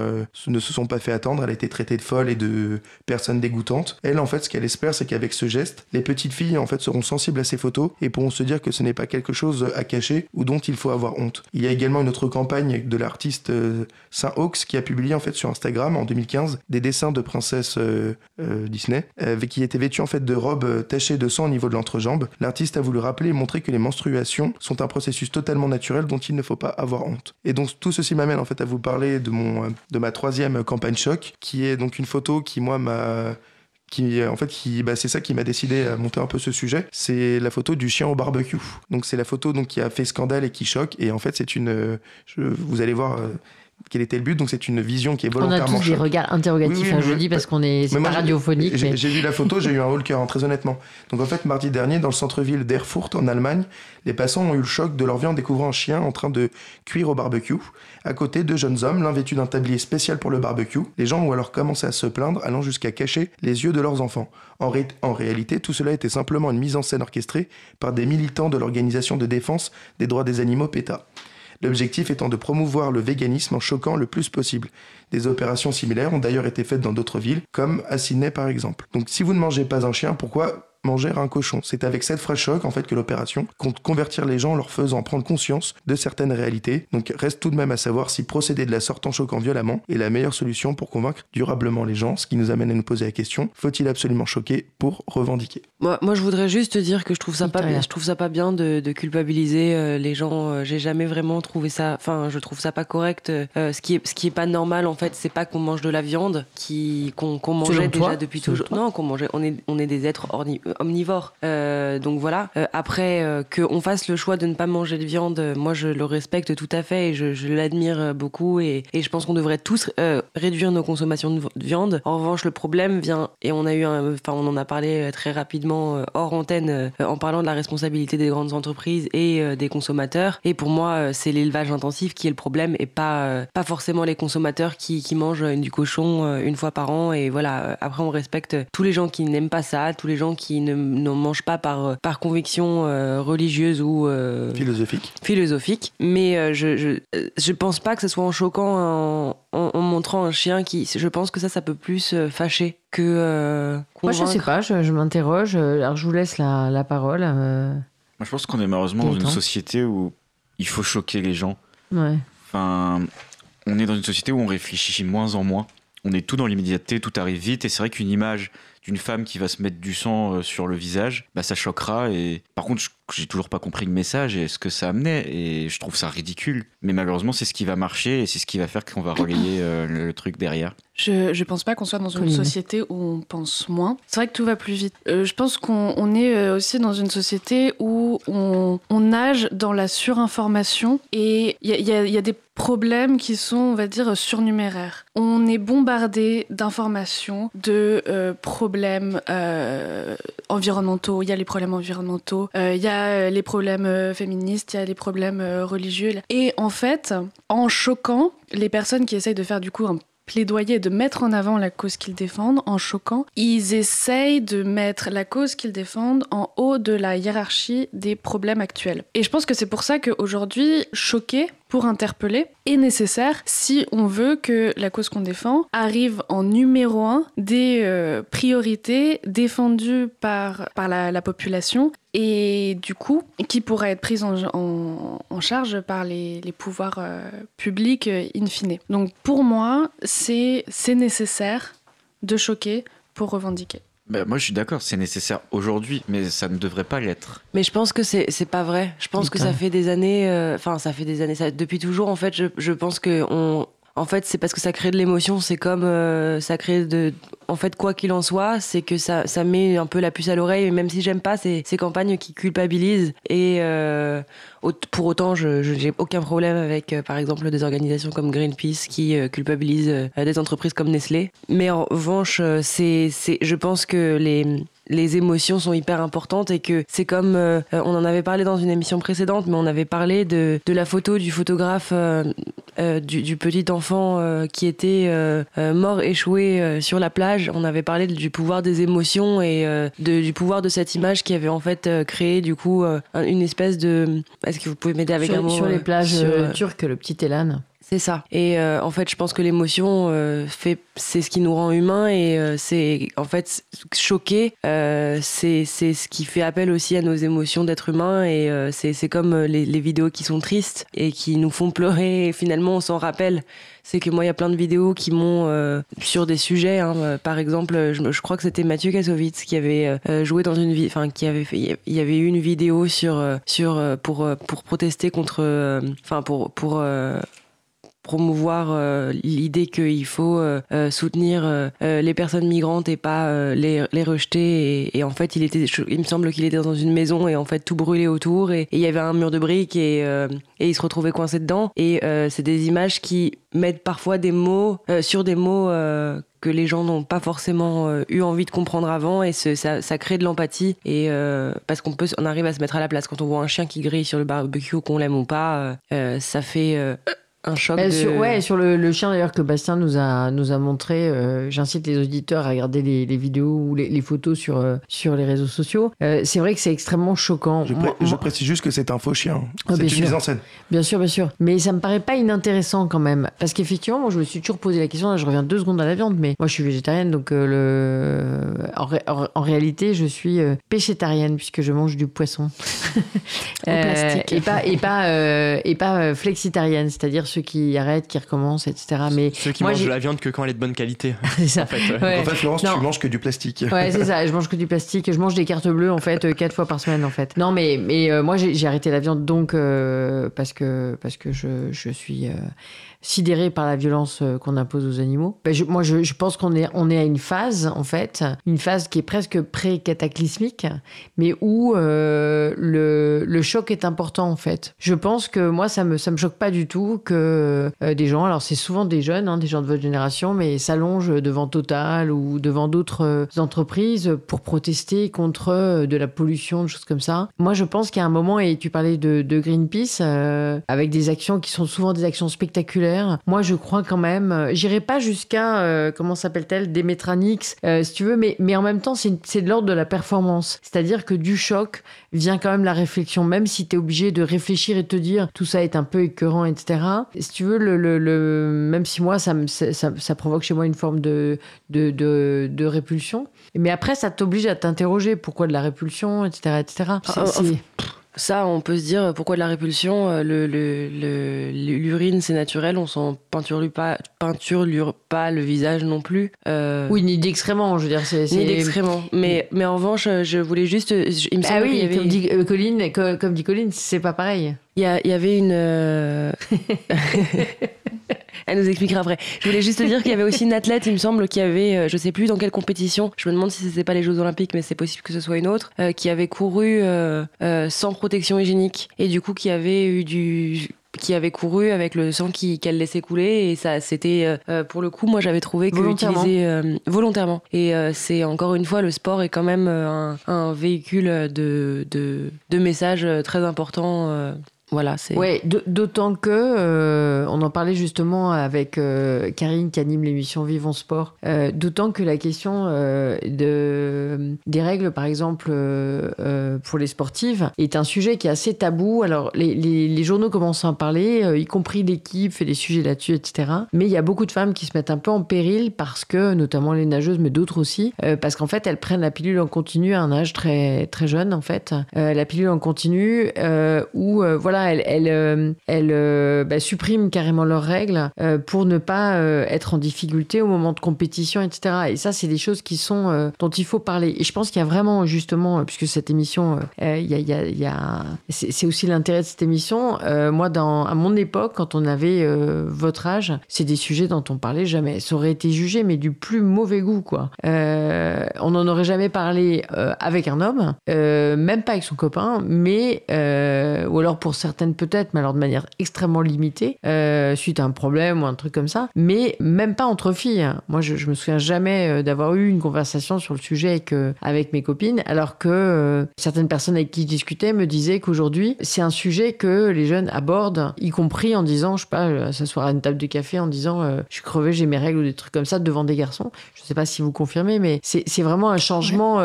ne se sont pas fait attendre. Elle a été traitée de folle et de personne dégoûtante. Elle, en fait, ce qu'elle espère, c'est qu'avec ce geste, les petites filles en fait seront sensibles à ces photos et pourront se dire que ce n'est pas quelque chose à cacher ou dont il faut avoir honte. Il y a également une autre campagne de l'artiste euh, Saint qui a publié en fait sur Instagram en 2015 des dessins de princesses euh, euh, Disney qui étaient vêtues en fait de robes tachées de sang au niveau de l'entrejambe. L'artiste a voulu rappeler et montrer que les menstruations sont un processus totalement naturel dont il ne faut pas avoir honte. Et donc tout ceci m'amène en fait à vous parler de mon de ma troisième campagne choc qui est donc une photo qui moi m'a qui en fait qui bah, c'est ça qui m'a décidé à monter un peu ce sujet c'est la photo du chien au barbecue donc c'est la photo donc qui a fait scandale et qui choque et en fait c'est une vous allez voir euh, quel était le but Donc c'est une vision qui est volontairement. On a tous des regards interrogatifs, hein, je dis, parce qu'on est, pas radiophonique. J'ai vu la photo, j'ai eu un haut le cœur, hein, très honnêtement. Donc en fait, mardi dernier, dans le centre-ville d'Erfurt, en Allemagne, les passants ont eu le choc de leur vie en découvrant un chien en train de cuire au barbecue. À côté, deux jeunes hommes, l'un vêtu d'un tablier spécial pour le barbecue. Les gens ont alors commencé à se plaindre, allant jusqu'à cacher les yeux de leurs enfants. En, en réalité, tout cela était simplement une mise en scène orchestrée par des militants de l'organisation de défense des droits des animaux PETA l'objectif étant de promouvoir le véganisme en choquant le plus possible. Des opérations similaires ont d'ailleurs été faites dans d'autres villes, comme à Sydney par exemple. Donc si vous ne mangez pas un chien, pourquoi manger un cochon. C'est avec cette phrase choc en fait que l'opération compte convertir les gens en leur faisant prendre conscience de certaines réalités. Donc reste tout de même à savoir si procéder de la sorte en choquant violemment est la meilleure solution pour convaincre durablement les gens, ce qui nous amène à nous poser la question faut-il absolument choquer pour revendiquer? Moi, moi, je voudrais juste dire que je trouve ça pas bien. Je trouve ça pas bien de, culpabiliser euh, les gens. Euh, j'ai jamais vraiment trouvé ça. Enfin, je trouve ça pas correct. Euh, ce qui est ce qui est pas normal en fait, c'est pas qu'on mange de la viande, qui qu'on mangeait déjà depuis toujours. Non, qu'on mangeait. On est on est des êtres orni omnivore. Euh, donc voilà. Euh, après, euh, qu'on fasse le choix de ne pas manger de viande, moi je le respecte tout à fait et je, l'admire beaucoup et, je pense qu'on devrait tous réduire nos consommations de viande. En revanche, le problème vient, et on a eu enfin on en a parlé très rapidement hors antenne en parlant de la responsabilité des grandes entreprises et des consommateurs. Et pour moi, c'est l'élevage intensif qui est le problème et pas, pas forcément les consommateurs qui, qui mangent du cochon une fois par an. Et voilà, après on respecte tous les gens qui n'aiment pas ça, tous les gens qui n'en mange pas par, euh, par conviction euh, religieuse ou euh, philosophique. philosophique. Mais je, je, je, pense pas que ce soit en choquant en, montrant un chien qui. Je pense que ça, ça peut plus fâcher que. Moi, je sais pas, je, m'interroge. Alors, je vous laisse la, la parole. Moi, je pense qu'on est malheureusement dans une société où il faut choquer les gens. Ouais. Enfin, on est dans une société où on réfléchit moins en moins. On est tout dans l'immédiateté, tout arrive vite. Et c'est vrai qu'une image d'une femme qui va se mettre du sang euh, sur le visage, bah ça choquera. Et par contre, j'ai toujours pas compris le message et ce que ça amenait. Et je trouve ça ridicule. Mais malheureusement, c'est ce qui va marcher et c'est ce qui va faire qu'on va relayer euh, le, truc derrière. Je, je pense pas qu'on soit dans une société où on pense moins. C'est vrai que tout va plus vite. Euh, je pense qu'on est aussi dans une société où on, on nage dans la surinformation et il y a, y a, des problèmes qui sont, on va dire, surnuméraires. On est bombardé d'informations, de euh, problèmes euh, environnementaux. Il y a les problèmes environnementaux, il y a les problèmes féministes, il y a les problèmes religieux. Et en fait, en choquant les personnes qui essayent de faire du coup un plaidoyer de mettre en avant la cause qu'ils défendent en choquant, ils essayent de mettre la cause qu'ils défendent en haut de la hiérarchie des problèmes actuels. Et je pense que c'est pour ça qu'aujourd'hui, choquer pour interpeller est nécessaire si on veut que la cause qu'on défend arrive en numéro un des euh, priorités défendues par, par la, population et du coup qui pourra être prise en, en, charge par les, les pouvoirs euh, publics euh, in fine. Donc pour moi, c'est nécessaire de choquer pour revendiquer. Bah, moi, je suis d'accord, c'est nécessaire aujourd'hui, mais ça ne devrait pas l'être. Mais je pense que c'est pas vrai. Je pense que ça fait des années, euh, enfin, ça fait des années, ça, depuis toujours, en fait, je, je pense que on, en fait, c'est parce que ça crée de l'émotion. C'est comme euh, ça crée de. En fait, quoi qu'il en soit, c'est que ça, ça met un peu la puce à l'oreille. Même si j'aime pas ces, ces campagnes qui culpabilisent. Et euh, pour autant, je j'ai aucun problème avec, euh, par exemple, des organisations comme Greenpeace qui culpabilisent des entreprises comme Nestlé. Mais en revanche, c'est, je pense que les les émotions sont hyper importantes et que c'est comme euh, on en avait parlé dans une émission précédente mais on avait parlé de, de la photo du photographe euh, euh, du, du, petit enfant qui était mort échoué sur la plage. On avait parlé du pouvoir des émotions et de, du pouvoir de cette image qui avait en fait créé du coup une espèce de est-ce que vous pouvez m'aider avec un mot sur les plages turques le petit Elan c'est ça. Et euh, en fait, je pense que l'émotion, euh, fait, c'est ce qui nous rend humains et euh, c'est en fait choquer, c'est, c'est ce qui fait appel aussi à nos émotions d'être humain et c'est, c'est comme les, les, vidéos qui sont tristes et qui nous font pleurer et finalement on s'en rappelle. C'est que moi, il y a plein de vidéos qui m'ont sur des sujets. Hein, par exemple, je, je, crois que c'était Mathieu Kassovitz qui avait joué dans une vie, enfin qui avait fait, il y avait eu une vidéo sur sur pour pour protester contre, enfin pour pour promouvoir euh, l'idée qu'il faut euh, euh, soutenir les personnes migrantes et pas les, les, rejeter. Et, en fait, il était, il me semble qu'il était dans une maison et en fait tout brûlait autour et il y avait un mur de briques et, et il se retrouvait coincé dedans. Et c'est des images qui mettent parfois des mots sur des mots que les gens n'ont pas forcément eu envie de comprendre avant et ça, ça, crée de l'empathie et parce qu'on peut on arrive à se mettre à la place quand on voit un chien qui grille sur le barbecue qu'on l'aime ou pas ça fait un choc. de... sur, ouais, sur le, le chien d'ailleurs que Bastien nous a, nous a montré, euh, j'incite les auditeurs à regarder les, les vidéos ou les, les, photos sur, euh, sur les réseaux sociaux. Euh, c'est vrai que c'est extrêmement choquant. Je, je, précise juste que c'est un faux chien. Ah, c'est une mise en scène. Bien sûr, bien sûr. Mais ça me paraît pas inintéressant quand même. Parce qu'effectivement, moi je me suis toujours posé la question, là je reviens deux secondes à la viande, mais moi je suis végétarienne, donc le... en, en, réalité je suis péchétarienne puisque je mange du poisson. plastique. Et pas, et pas, et pas flexitarienne, c'est-à-dire ceux qui arrêtent, qui recommencent, etc. Mais ceux qui mangent de la viande que quand elle est de bonne qualité. c'est ça. En fait, ouais. en fait Florence, tu manges que du plastique. Ouais, c'est ça. Je mange que du plastique. Je mange des cartes bleues en fait euh, quatre fois par semaine en fait. Non, mais mais euh, moi j'ai arrêté la viande donc euh, parce que parce que je, je suis sidéré par la violence euh, qu'on impose aux animaux. Ben, moi, je, pense qu'on est, on est à une phase, en fait, une phase qui est presque pré-cataclysmique, mais où euh, le, le, choc est important, en fait. Je pense que moi, ça me, ça me choque pas du tout que euh, des gens, alors c'est souvent des jeunes, hein, des gens de votre génération, mais s'allongent devant Total ou devant d'autres entreprises pour protester contre de la pollution, des choses comme ça. Moi, je pense qu'il y a un moment, et tu parlais de Greenpeace, avec des actions qui sont souvent des actions spectaculaires moi, je crois quand même, euh, j'irai pas jusqu'à, euh, comment s'appelle-t-elle, des Métranix, euh, si tu veux, mais, mais en même temps, c'est de l'ordre de la performance. C'est-à-dire que du choc vient quand même la réflexion, même si tu es obligé de réfléchir et te dire tout ça est un peu écœurant, etc. Si tu veux, le, le, même si moi, ça, ça, ça, provoque chez moi une forme de, de, de, de répulsion, mais après, ça t'oblige à t'interroger pourquoi de la répulsion, etc. etc. Ça, on peut se dire pourquoi de la répulsion euh, L'urine, c'est naturel, on s'en peinture pas, peinture pas le visage non plus. Euh... Oui, ni d'excrément, je veux dire. c'est Ni d'excrément. Mais, mais en revanche, je voulais juste. Il me ah oui, avait... comme, dit, euh, Colline, comme, dit Colline, c'est pas pareil. Il y, y, avait une. Euh, Elle nous expliquera après. Je voulais juste dire qu'il y avait aussi une athlète, il me semble, qui avait, euh, je sais plus dans quelle compétition, je me demande si c'était pas les Jeux Olympiques, mais c'est possible que ce soit une autre, euh, qui avait couru euh, sans protection hygiénique et du coup qui avait eu du qui avait couru avec le sang qu'elle laissait couler et ça c'était pour le coup moi j'avais trouvé que utiliser volontairement et c'est encore une fois le sport est quand même un, véhicule de, de, de messages très importants voilà, c'est. Ouais, d'autant que euh, on en parlait justement avec euh, Karine qui anime l'émission Vivons Sport. Euh, d'autant que la question de des règles, par exemple, pour les sportives, est un sujet qui est assez tabou. Alors les, les, journaux commencent à en parler, y compris l'équipe fait des sujets là-dessus, etc. Mais il y a beaucoup de femmes qui se mettent un peu en péril parce que, notamment les nageuses, mais d'autres aussi, parce qu'en fait elles prennent la pilule en continu à un âge très très jeune en fait. la pilule en continu où voilà elles, elles, euh, euh, bah, suppriment carrément leurs règles euh, pour ne pas être en difficulté au moment de compétition, etc. Et ça, c'est des choses dont il faut parler. Et je pense qu'il y a vraiment justement, puisque cette émission, a, c'est aussi l'intérêt de cette émission. moi, à mon époque, quand on avait votre âge, c'est des sujets dont on parlait jamais. Ça aurait été jugé, mais du plus mauvais goût, quoi. on n'en aurait jamais parlé avec un homme, même pas avec son copain, mais ou alors pour certaines peut-être, mais alors de manière extrêmement limitée, euh, suite à un problème ou un truc comme ça, mais même pas entre filles. Moi, je, je me souviens jamais euh, d'avoir eu une conversation sur le sujet avec, euh, avec mes copines, alors que certaines personnes avec qui je discutais me disaient qu'aujourd'hui, c'est un sujet que les jeunes abordent, y compris en disant, je sais pas, s'asseoir à une table de café en disant, je suis crevé, j'ai mes règles ou des trucs comme ça devant des garçons. Je sais pas si vous confirmez, mais c'est vraiment un changement.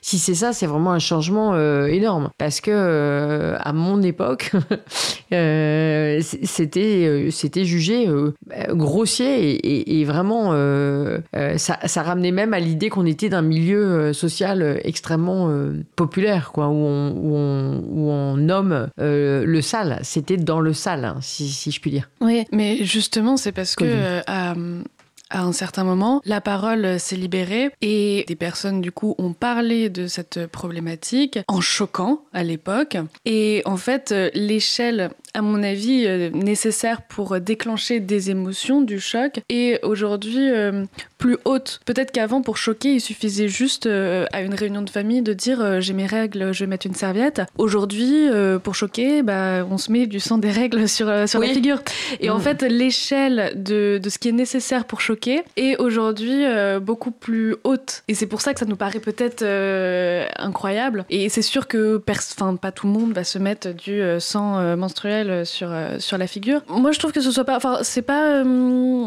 si c'est ça, c'est vraiment un changement énorme, parce que à mon époque, Euh, c'était euh, c'était jugé euh, grossier et, vraiment ça, ça, ramenait même à l'idée qu'on était d'un milieu social extrêmement populaire quoi où on, où on, où on nomme le sale. C'était dans le sale hein, si, si, je puis dire. Oui mais justement c'est parce que à un certain moment, la parole s'est libérée et des personnes du coup ont parlé de cette problématique en choquant à l'époque. Et en fait, l'échelle à mon avis, euh, nécessaire pour déclencher des émotions, du choc, et aujourd'hui euh, plus haute. Peut-être qu'avant, pour choquer, il suffisait juste euh, à une réunion de famille de dire j'ai mes règles, je vais mettre une serviette. Aujourd'hui, pour choquer, bah, on se met du sang des règles sur, sur la figure. Et en mm. fait, l'échelle de, de, ce qui est nécessaire pour choquer est aujourd'hui beaucoup plus haute. Et c'est pour ça que ça nous paraît peut-être incroyable. Et c'est sûr que pas tout le monde va se mettre du sang menstruel sur, euh, sur la figure. Moi, je trouve que ce soit pas. Enfin, c'est pas. Euh,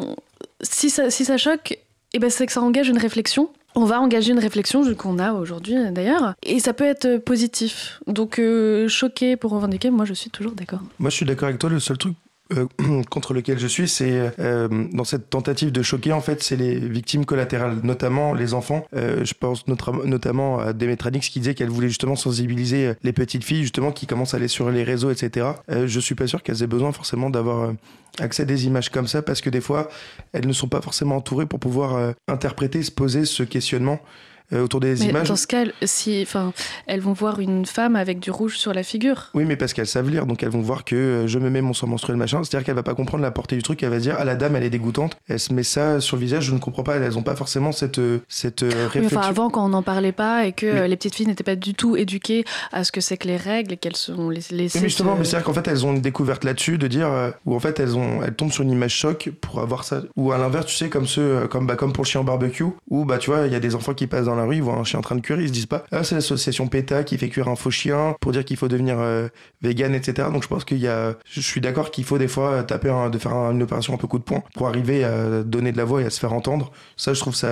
si, ça, si ça choque, eh ben, c'est que ça engage une réflexion. On va engager une réflexion qu'on a aujourd'hui d'ailleurs, et ça peut être positif. Donc euh, choqué pour revendiquer, moi je suis toujours d'accord. Moi je suis d'accord avec toi, le seul truc euh, contre lequel je suis, c'est euh, dans cette tentative de choquer, en fait, c'est les victimes collatérales, notamment les enfants. Euh, je pense notamment à Demetranix qui disait qu'elle voulait justement sensibiliser les petites filles, justement, qui commencent à aller sur les réseaux, etc. je suis pas sûr qu'elles aient besoin forcément d'avoir accès à des images comme ça, parce que des fois, elles ne sont pas forcément entourées pour pouvoir interpréter, se poser ce questionnement. Euh, autour des mais images. Dans ce cas, si, enfin, elles vont voir une femme avec du rouge sur la figure. Oui, mais parce qu'elles savent lire, donc elles vont voir que euh, je me mets mon sang menstruel machin. C'est-à-dire qu'elle va pas comprendre la portée du truc. Elle va dire ah la dame elle est dégoûtante. Elle se met ça sur le visage. Je ne comprends pas. Elles ont pas forcément cette euh, cette réflexion. enfin, avant quand on n'en parlait pas et que les petites filles n'étaient pas du tout éduquées à ce que c'est que les règles et qu'elles sont les. mais justement, mais c'est-à-dire qu'en fait elles ont une découverte là-dessus de dire ou en fait elles ont elles tombent sur une image choc pour avoir ça. Ou à l'inverse, tu sais comme ceux comme bah comme pour le chien barbecue où bah tu vois il y a des enfants qui passent dans la rue ils voient un chien en train de cuire, ils se disent pas ah c'est l'association PETA qui fait cuire un faux chien pour dire qu'il faut devenir euh, vegan etc. Donc je pense qu'il y a, je suis d'accord qu'il faut des fois taper de faire une opération un peu coup de poing pour arriver à donner de la voix et à se faire entendre. Ça je trouve ça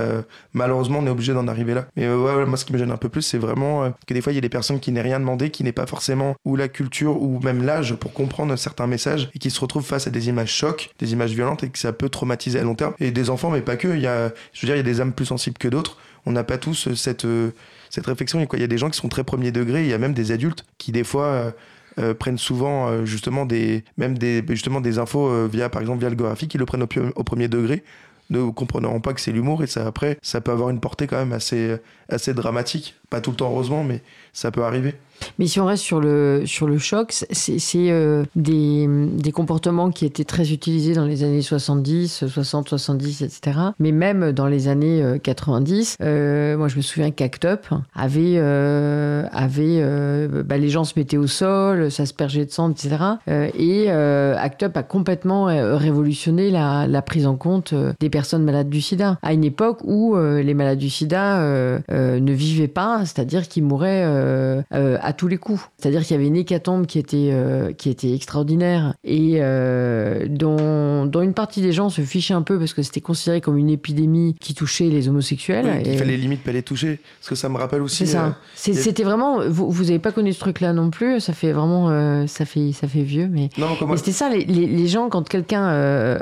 malheureusement on est obligé d'en arriver là. Mais ouais, moi ce qui me gêne un peu plus c'est vraiment euh, que des fois il y a des personnes qui n'aient rien demandé, qui n'aient pas forcément ou la culture ou même l'âge pour comprendre certains messages et qui se retrouvent face à des images chocs, des images violentes et que ça peut traumatiser à long terme. Et des enfants mais pas que. Il y a, je veux dire il y a des âmes plus sensibles que d'autres on n'a pas tous euh, cette, euh, cette réflexion. Il y a des gens qui sont très premier degré, il y a même des adultes qui des fois euh, prennent souvent justement des, même des, justement des infos via, par exemple, via le graphique, qui le prennent au, premier degré ne comprenant pas que c'est l'humour et ça après ça peut avoir une portée quand même assez assez dramatique. Pas tout le temps, heureusement, mais ça peut arriver. Mais si on reste sur le, sur le choc, c'est euh, des, des, comportements qui étaient très utilisés dans les années 70, 60, 70, etc. Mais même dans les années 90, euh, euh, moi je me souviens qu'Act Up avait, avait bah, les gens se mettaient au sol, ça se pergeait de sang, etc. et Act Up a complètement révolutionné la, la, prise en compte des personnes malades du sida. À une époque où les malades du sida ne vivaient pas, c'est-à-dire qu'ils mouraient à tous les coups. C'est-à-dire qu'il y avait une hécatombe qui était, euh, qui était extraordinaire et euh, dont, dont, une partie des gens se fichaient un peu parce que c'était considéré comme une épidémie qui touchait les homosexuels. Oui, Il fallait limite pas les toucher. Parce que ça me rappelle aussi. C'est ça. Euh, c'était vraiment. Vous n'avez pas connu ce truc-là non plus. Ça fait vraiment. ça, fait, ça fait vieux. Mais, c'était ça. Les, les, les, gens, quand quelqu'un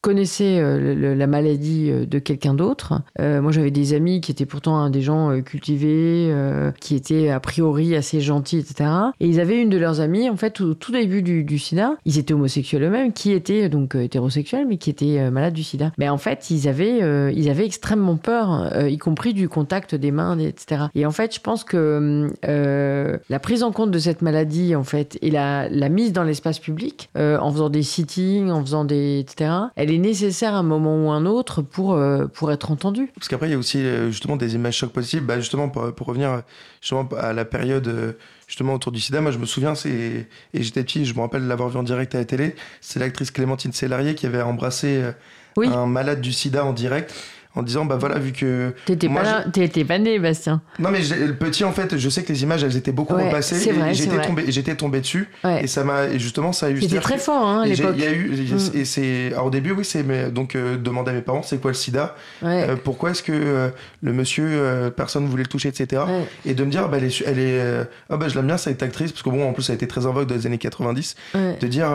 connaissait euh, la maladie euh, de quelqu'un d'autre. Euh, moi, j'avais des amis qui étaient pourtant des gens cultivés, qui étaient a priori assez gentils, etc. Et ils avaient une de leurs amies, en fait, au tout début du, sida, ils étaient homosexuels eux-mêmes, qui étaient donc hétérosexuels, mais qui étaient malades du sida. Mais en fait, ils avaient, ils avaient extrêmement peur, y compris du contact des mains, etc. Et en fait, je pense que la prise en compte de cette maladie, en fait, et la, la mise dans l'espace public, en faisant des sittings, en faisant des, etc., elle est nécessaire à un moment ou un autre pour, euh, pour être entendu. Parce qu'après, il y a aussi euh, justement des images chocs positives. Bah, justement, pour, pour, revenir justement à la période euh, justement autour du sida, moi je me souviens, c'est et j'étais petit, je me rappelle l'avoir vu en direct à la télé, c'est l'actrice Clémentine Célarier qui avait embrassé un malade du sida en direct en disant bah voilà vu que t'étais pas t'étais pas né Bastien. Non mais le petit en fait je sais que les images elles étaient beaucoup repassées et j'étais tombé j'étais tombé dessus. Et ça m'a et justement ça a eu c'était très fort hein, l'époque. il y a eu mm. et c'est au début oui c'est mais donc euh, demander à mes parents c'est quoi le sida? Euh, pourquoi est-ce que euh, le monsieur personne voulait le toucher etc et de me dire bah elle est, elle est ah bah je l'aime bien cette actrice parce que bon en plus ça a été très en vogue dans les années 90 de dire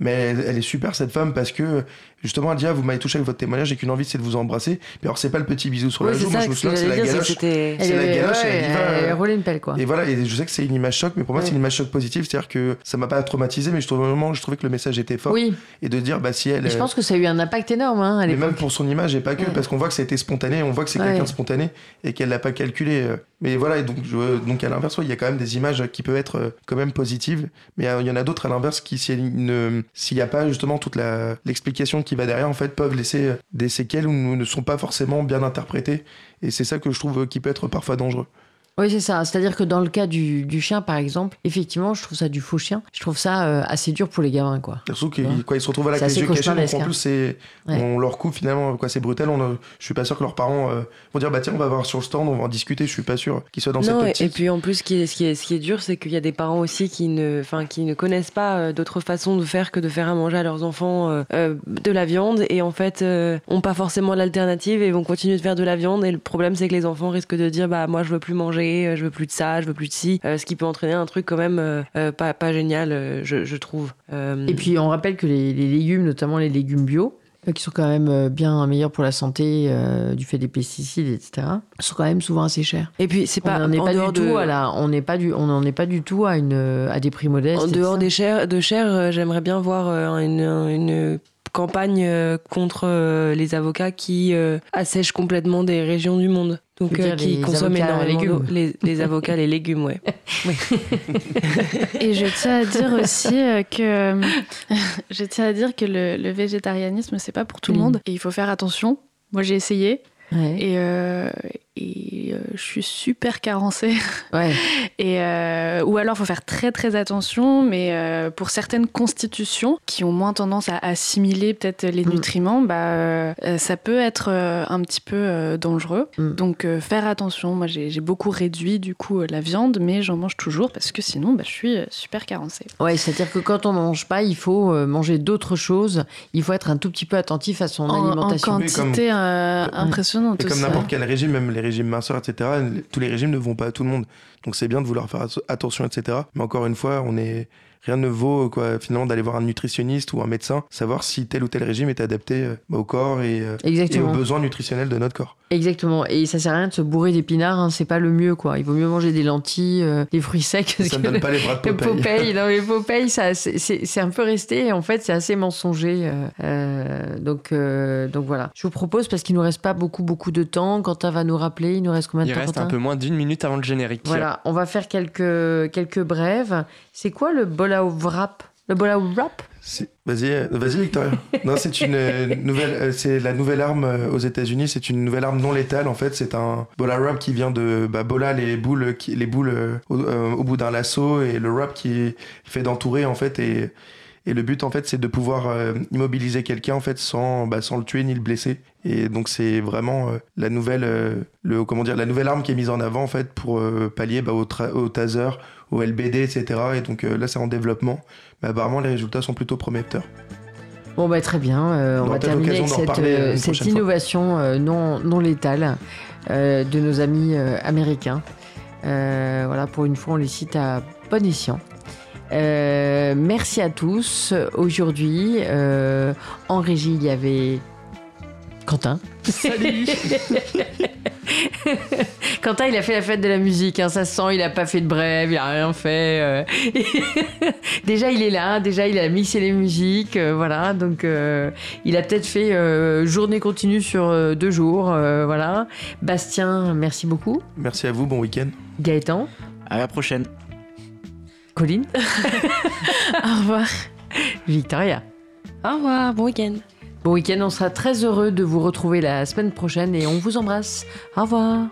mais elle, est super cette femme parce que justement elle dit ah, vous m'avez touché avec votre témoignage et qu'une envie c'est de vous embrasser. Mais alors c'est pas le petit bisou sur la joue moi je me souviens c'est la galoche. c'est la galoche elle roulé une pelle quoi. et voilà et je sais que c'est une image choc mais pour moi c'est une image choc positive. C'est à dire que ça m'a pas traumatisé mais je trouvais vraiment je trouvais que le message était fort. Oui. et de dire bah si elle je pense que ça a eu un impact énorme hein, à mais même pour son image et pas que parce qu'on voit que ça a été spontané on voit que c'est quelqu'un de spontané et qu'elle l'a pas calculé euh. Mais voilà et donc donc à l'inverse il y a quand même des images qui peuvent être euh, quand même positives mais euh, il y en a d'autres à l'inverse qui s'il n'y a pas justement toute l'explication qui va derrière en fait peuvent laisser des séquelles ou ne sont pas forcément bien interprétées et c'est ça que je trouve qui peut être parfois dangereux. Oui, c'est ça. C'est-à-dire que dans le cas du, du, chien, par exemple, effectivement, je trouve ça du faux chien. Je trouve ça euh, assez dur pour les gamins, quoi. Surtout qu'ils quand ils se retrouvent à la cage de cachée, en plus, c'est, on leur coupe finalement, quoi, c'est brutal. On, je suis pas sûr que leurs parents euh, vont dire, bah tiens, on va voir sur le stand, on va en discuter. Je suis pas sûr qu'ils soient dans cette optique. Et puis en plus, ce qui est, ce qui est, ce qui est dur, c'est qu'il y a des parents aussi qui ne, enfin, qui ne connaissent pas euh, d'autres façons de faire que de faire à manger à leurs enfants de la viande et en fait, ont pas forcément l'alternative et vont continuer de faire de la viande. Et le problème, c'est que les enfants risquent de dire, bah moi, je veux plus manger, je veux plus de ça je veux plus de ci, euh, ce qui peut entraîner un truc quand même euh, euh, pas, pas génial, je, trouve. Et puis on rappelle que les, légumes, notamment les légumes bio, qui sont quand même bien meilleurs pour la santé du fait des pesticides, etc., sont quand même souvent assez chers. Et puis c'est pas, on n'est pas, du tout à la, on n'est pas du, on n'en est pas du tout à une, à des prix modestes. En dehors des chers, de chers, j'aimerais bien voir une, une campagne contre les avocats qui assèchent complètement des régions du monde. Donc, euh, qui consomment énormément les, les, avocats, les légumes, ouais. Et je tiens à dire aussi euh, que je tiens à dire que le, le végétarianisme c'est pas pour tout le monde. Et il faut faire attention. Moi j'ai essayé. Et, euh, et euh, je suis super carencée. Ouais. et, euh, ou alors, il faut faire très très attention, mais euh, pour certaines constitutions qui ont moins tendance à assimiler peut-être les mm. nutriments, bah, ça peut être un petit peu dangereux. Mm. Donc, faire attention. Moi, j'ai beaucoup réduit du coup la viande, mais j'en mange toujours parce que sinon, bah, je suis super carencée. Ouais, c'est-à-dire que quand on mange pas, il faut manger d'autres choses. Il faut être un tout petit peu attentif à son alimentation. En quantité impressionnante. Et comme n'importe quel régime, même les régimes minceurs, etc., tous les régimes ne vont pas à tout le monde. Donc c'est bien de vouloir faire attention, etc. Mais encore une fois, on est rien ne vaut quoi finalement d'aller voir un nutritionniste ou un médecin, savoir si tel ou tel régime est adapté euh, au corps et, euh, et, aux besoins nutritionnels de notre corps. Exactement. Et ça sert à rien de se bourrer d'épinards, hein, c'est pas le mieux quoi. Il vaut mieux manger des lentilles, euh, des fruits secs. Ça ne donne pas les bras de Popeye. non mais Popeye, ça c'est un peu resté. En fait, c'est assez mensonger. donc donc voilà. Je vous propose parce qu'il nous reste pas beaucoup beaucoup de temps. Quentin va nous rappeler. Il nous reste combien de temps Il reste un peu moins d'une minute avant le générique. Voilà. On va faire quelques quelques brèves. C'est quoi le bol wrap Le bol wrap? Vas-y, vas-y Victoria. non, c'est une euh, nouvelle, euh, c'est la nouvelle arme euh, aux États-Unis. C'est une nouvelle arme non létale en fait. C'est un bola wrap qui vient de bah, bola les boules, qui, les boules au, bout d'un lasso et le wrap qui fait d'entourer en fait et et le but, en fait, c'est de pouvoir euh, immobiliser quelqu'un, en fait, sans, bah, sans le tuer ni le blesser. Et donc, c'est vraiment euh, la nouvelle, euh, le, comment dire, la nouvelle arme qui est mise en avant, en fait, pour pallier bah, au, au, taser, au LBD, etc. Et donc, là, c'est en développement. Mais apparemment, les résultats sont plutôt prometteurs. Bon, bah, très bien. on va terminer avec cette, cette innovation non, non létale de nos amis américains. voilà, pour une fois, on les cite à bon escient. Euh, merci à tous. Aujourd'hui, euh, en régie, il y avait Quentin. Salut Quentin, il a fait la fête de la musique, hein, ça sent, il n'a pas fait de brève, il n'a rien fait. Euh. déjà, il est là, déjà, il a mixé les musiques, voilà. Donc, il a peut-être fait journée continue sur deux jours, voilà. Bastien, merci beaucoup. Merci à vous, bon week-end. Gaëtan. À la prochaine. Colline. Au revoir. Victoria. Au revoir, bon week-end. Bon week-end, on sera très heureux de vous retrouver la semaine prochaine et on vous embrasse. Au revoir.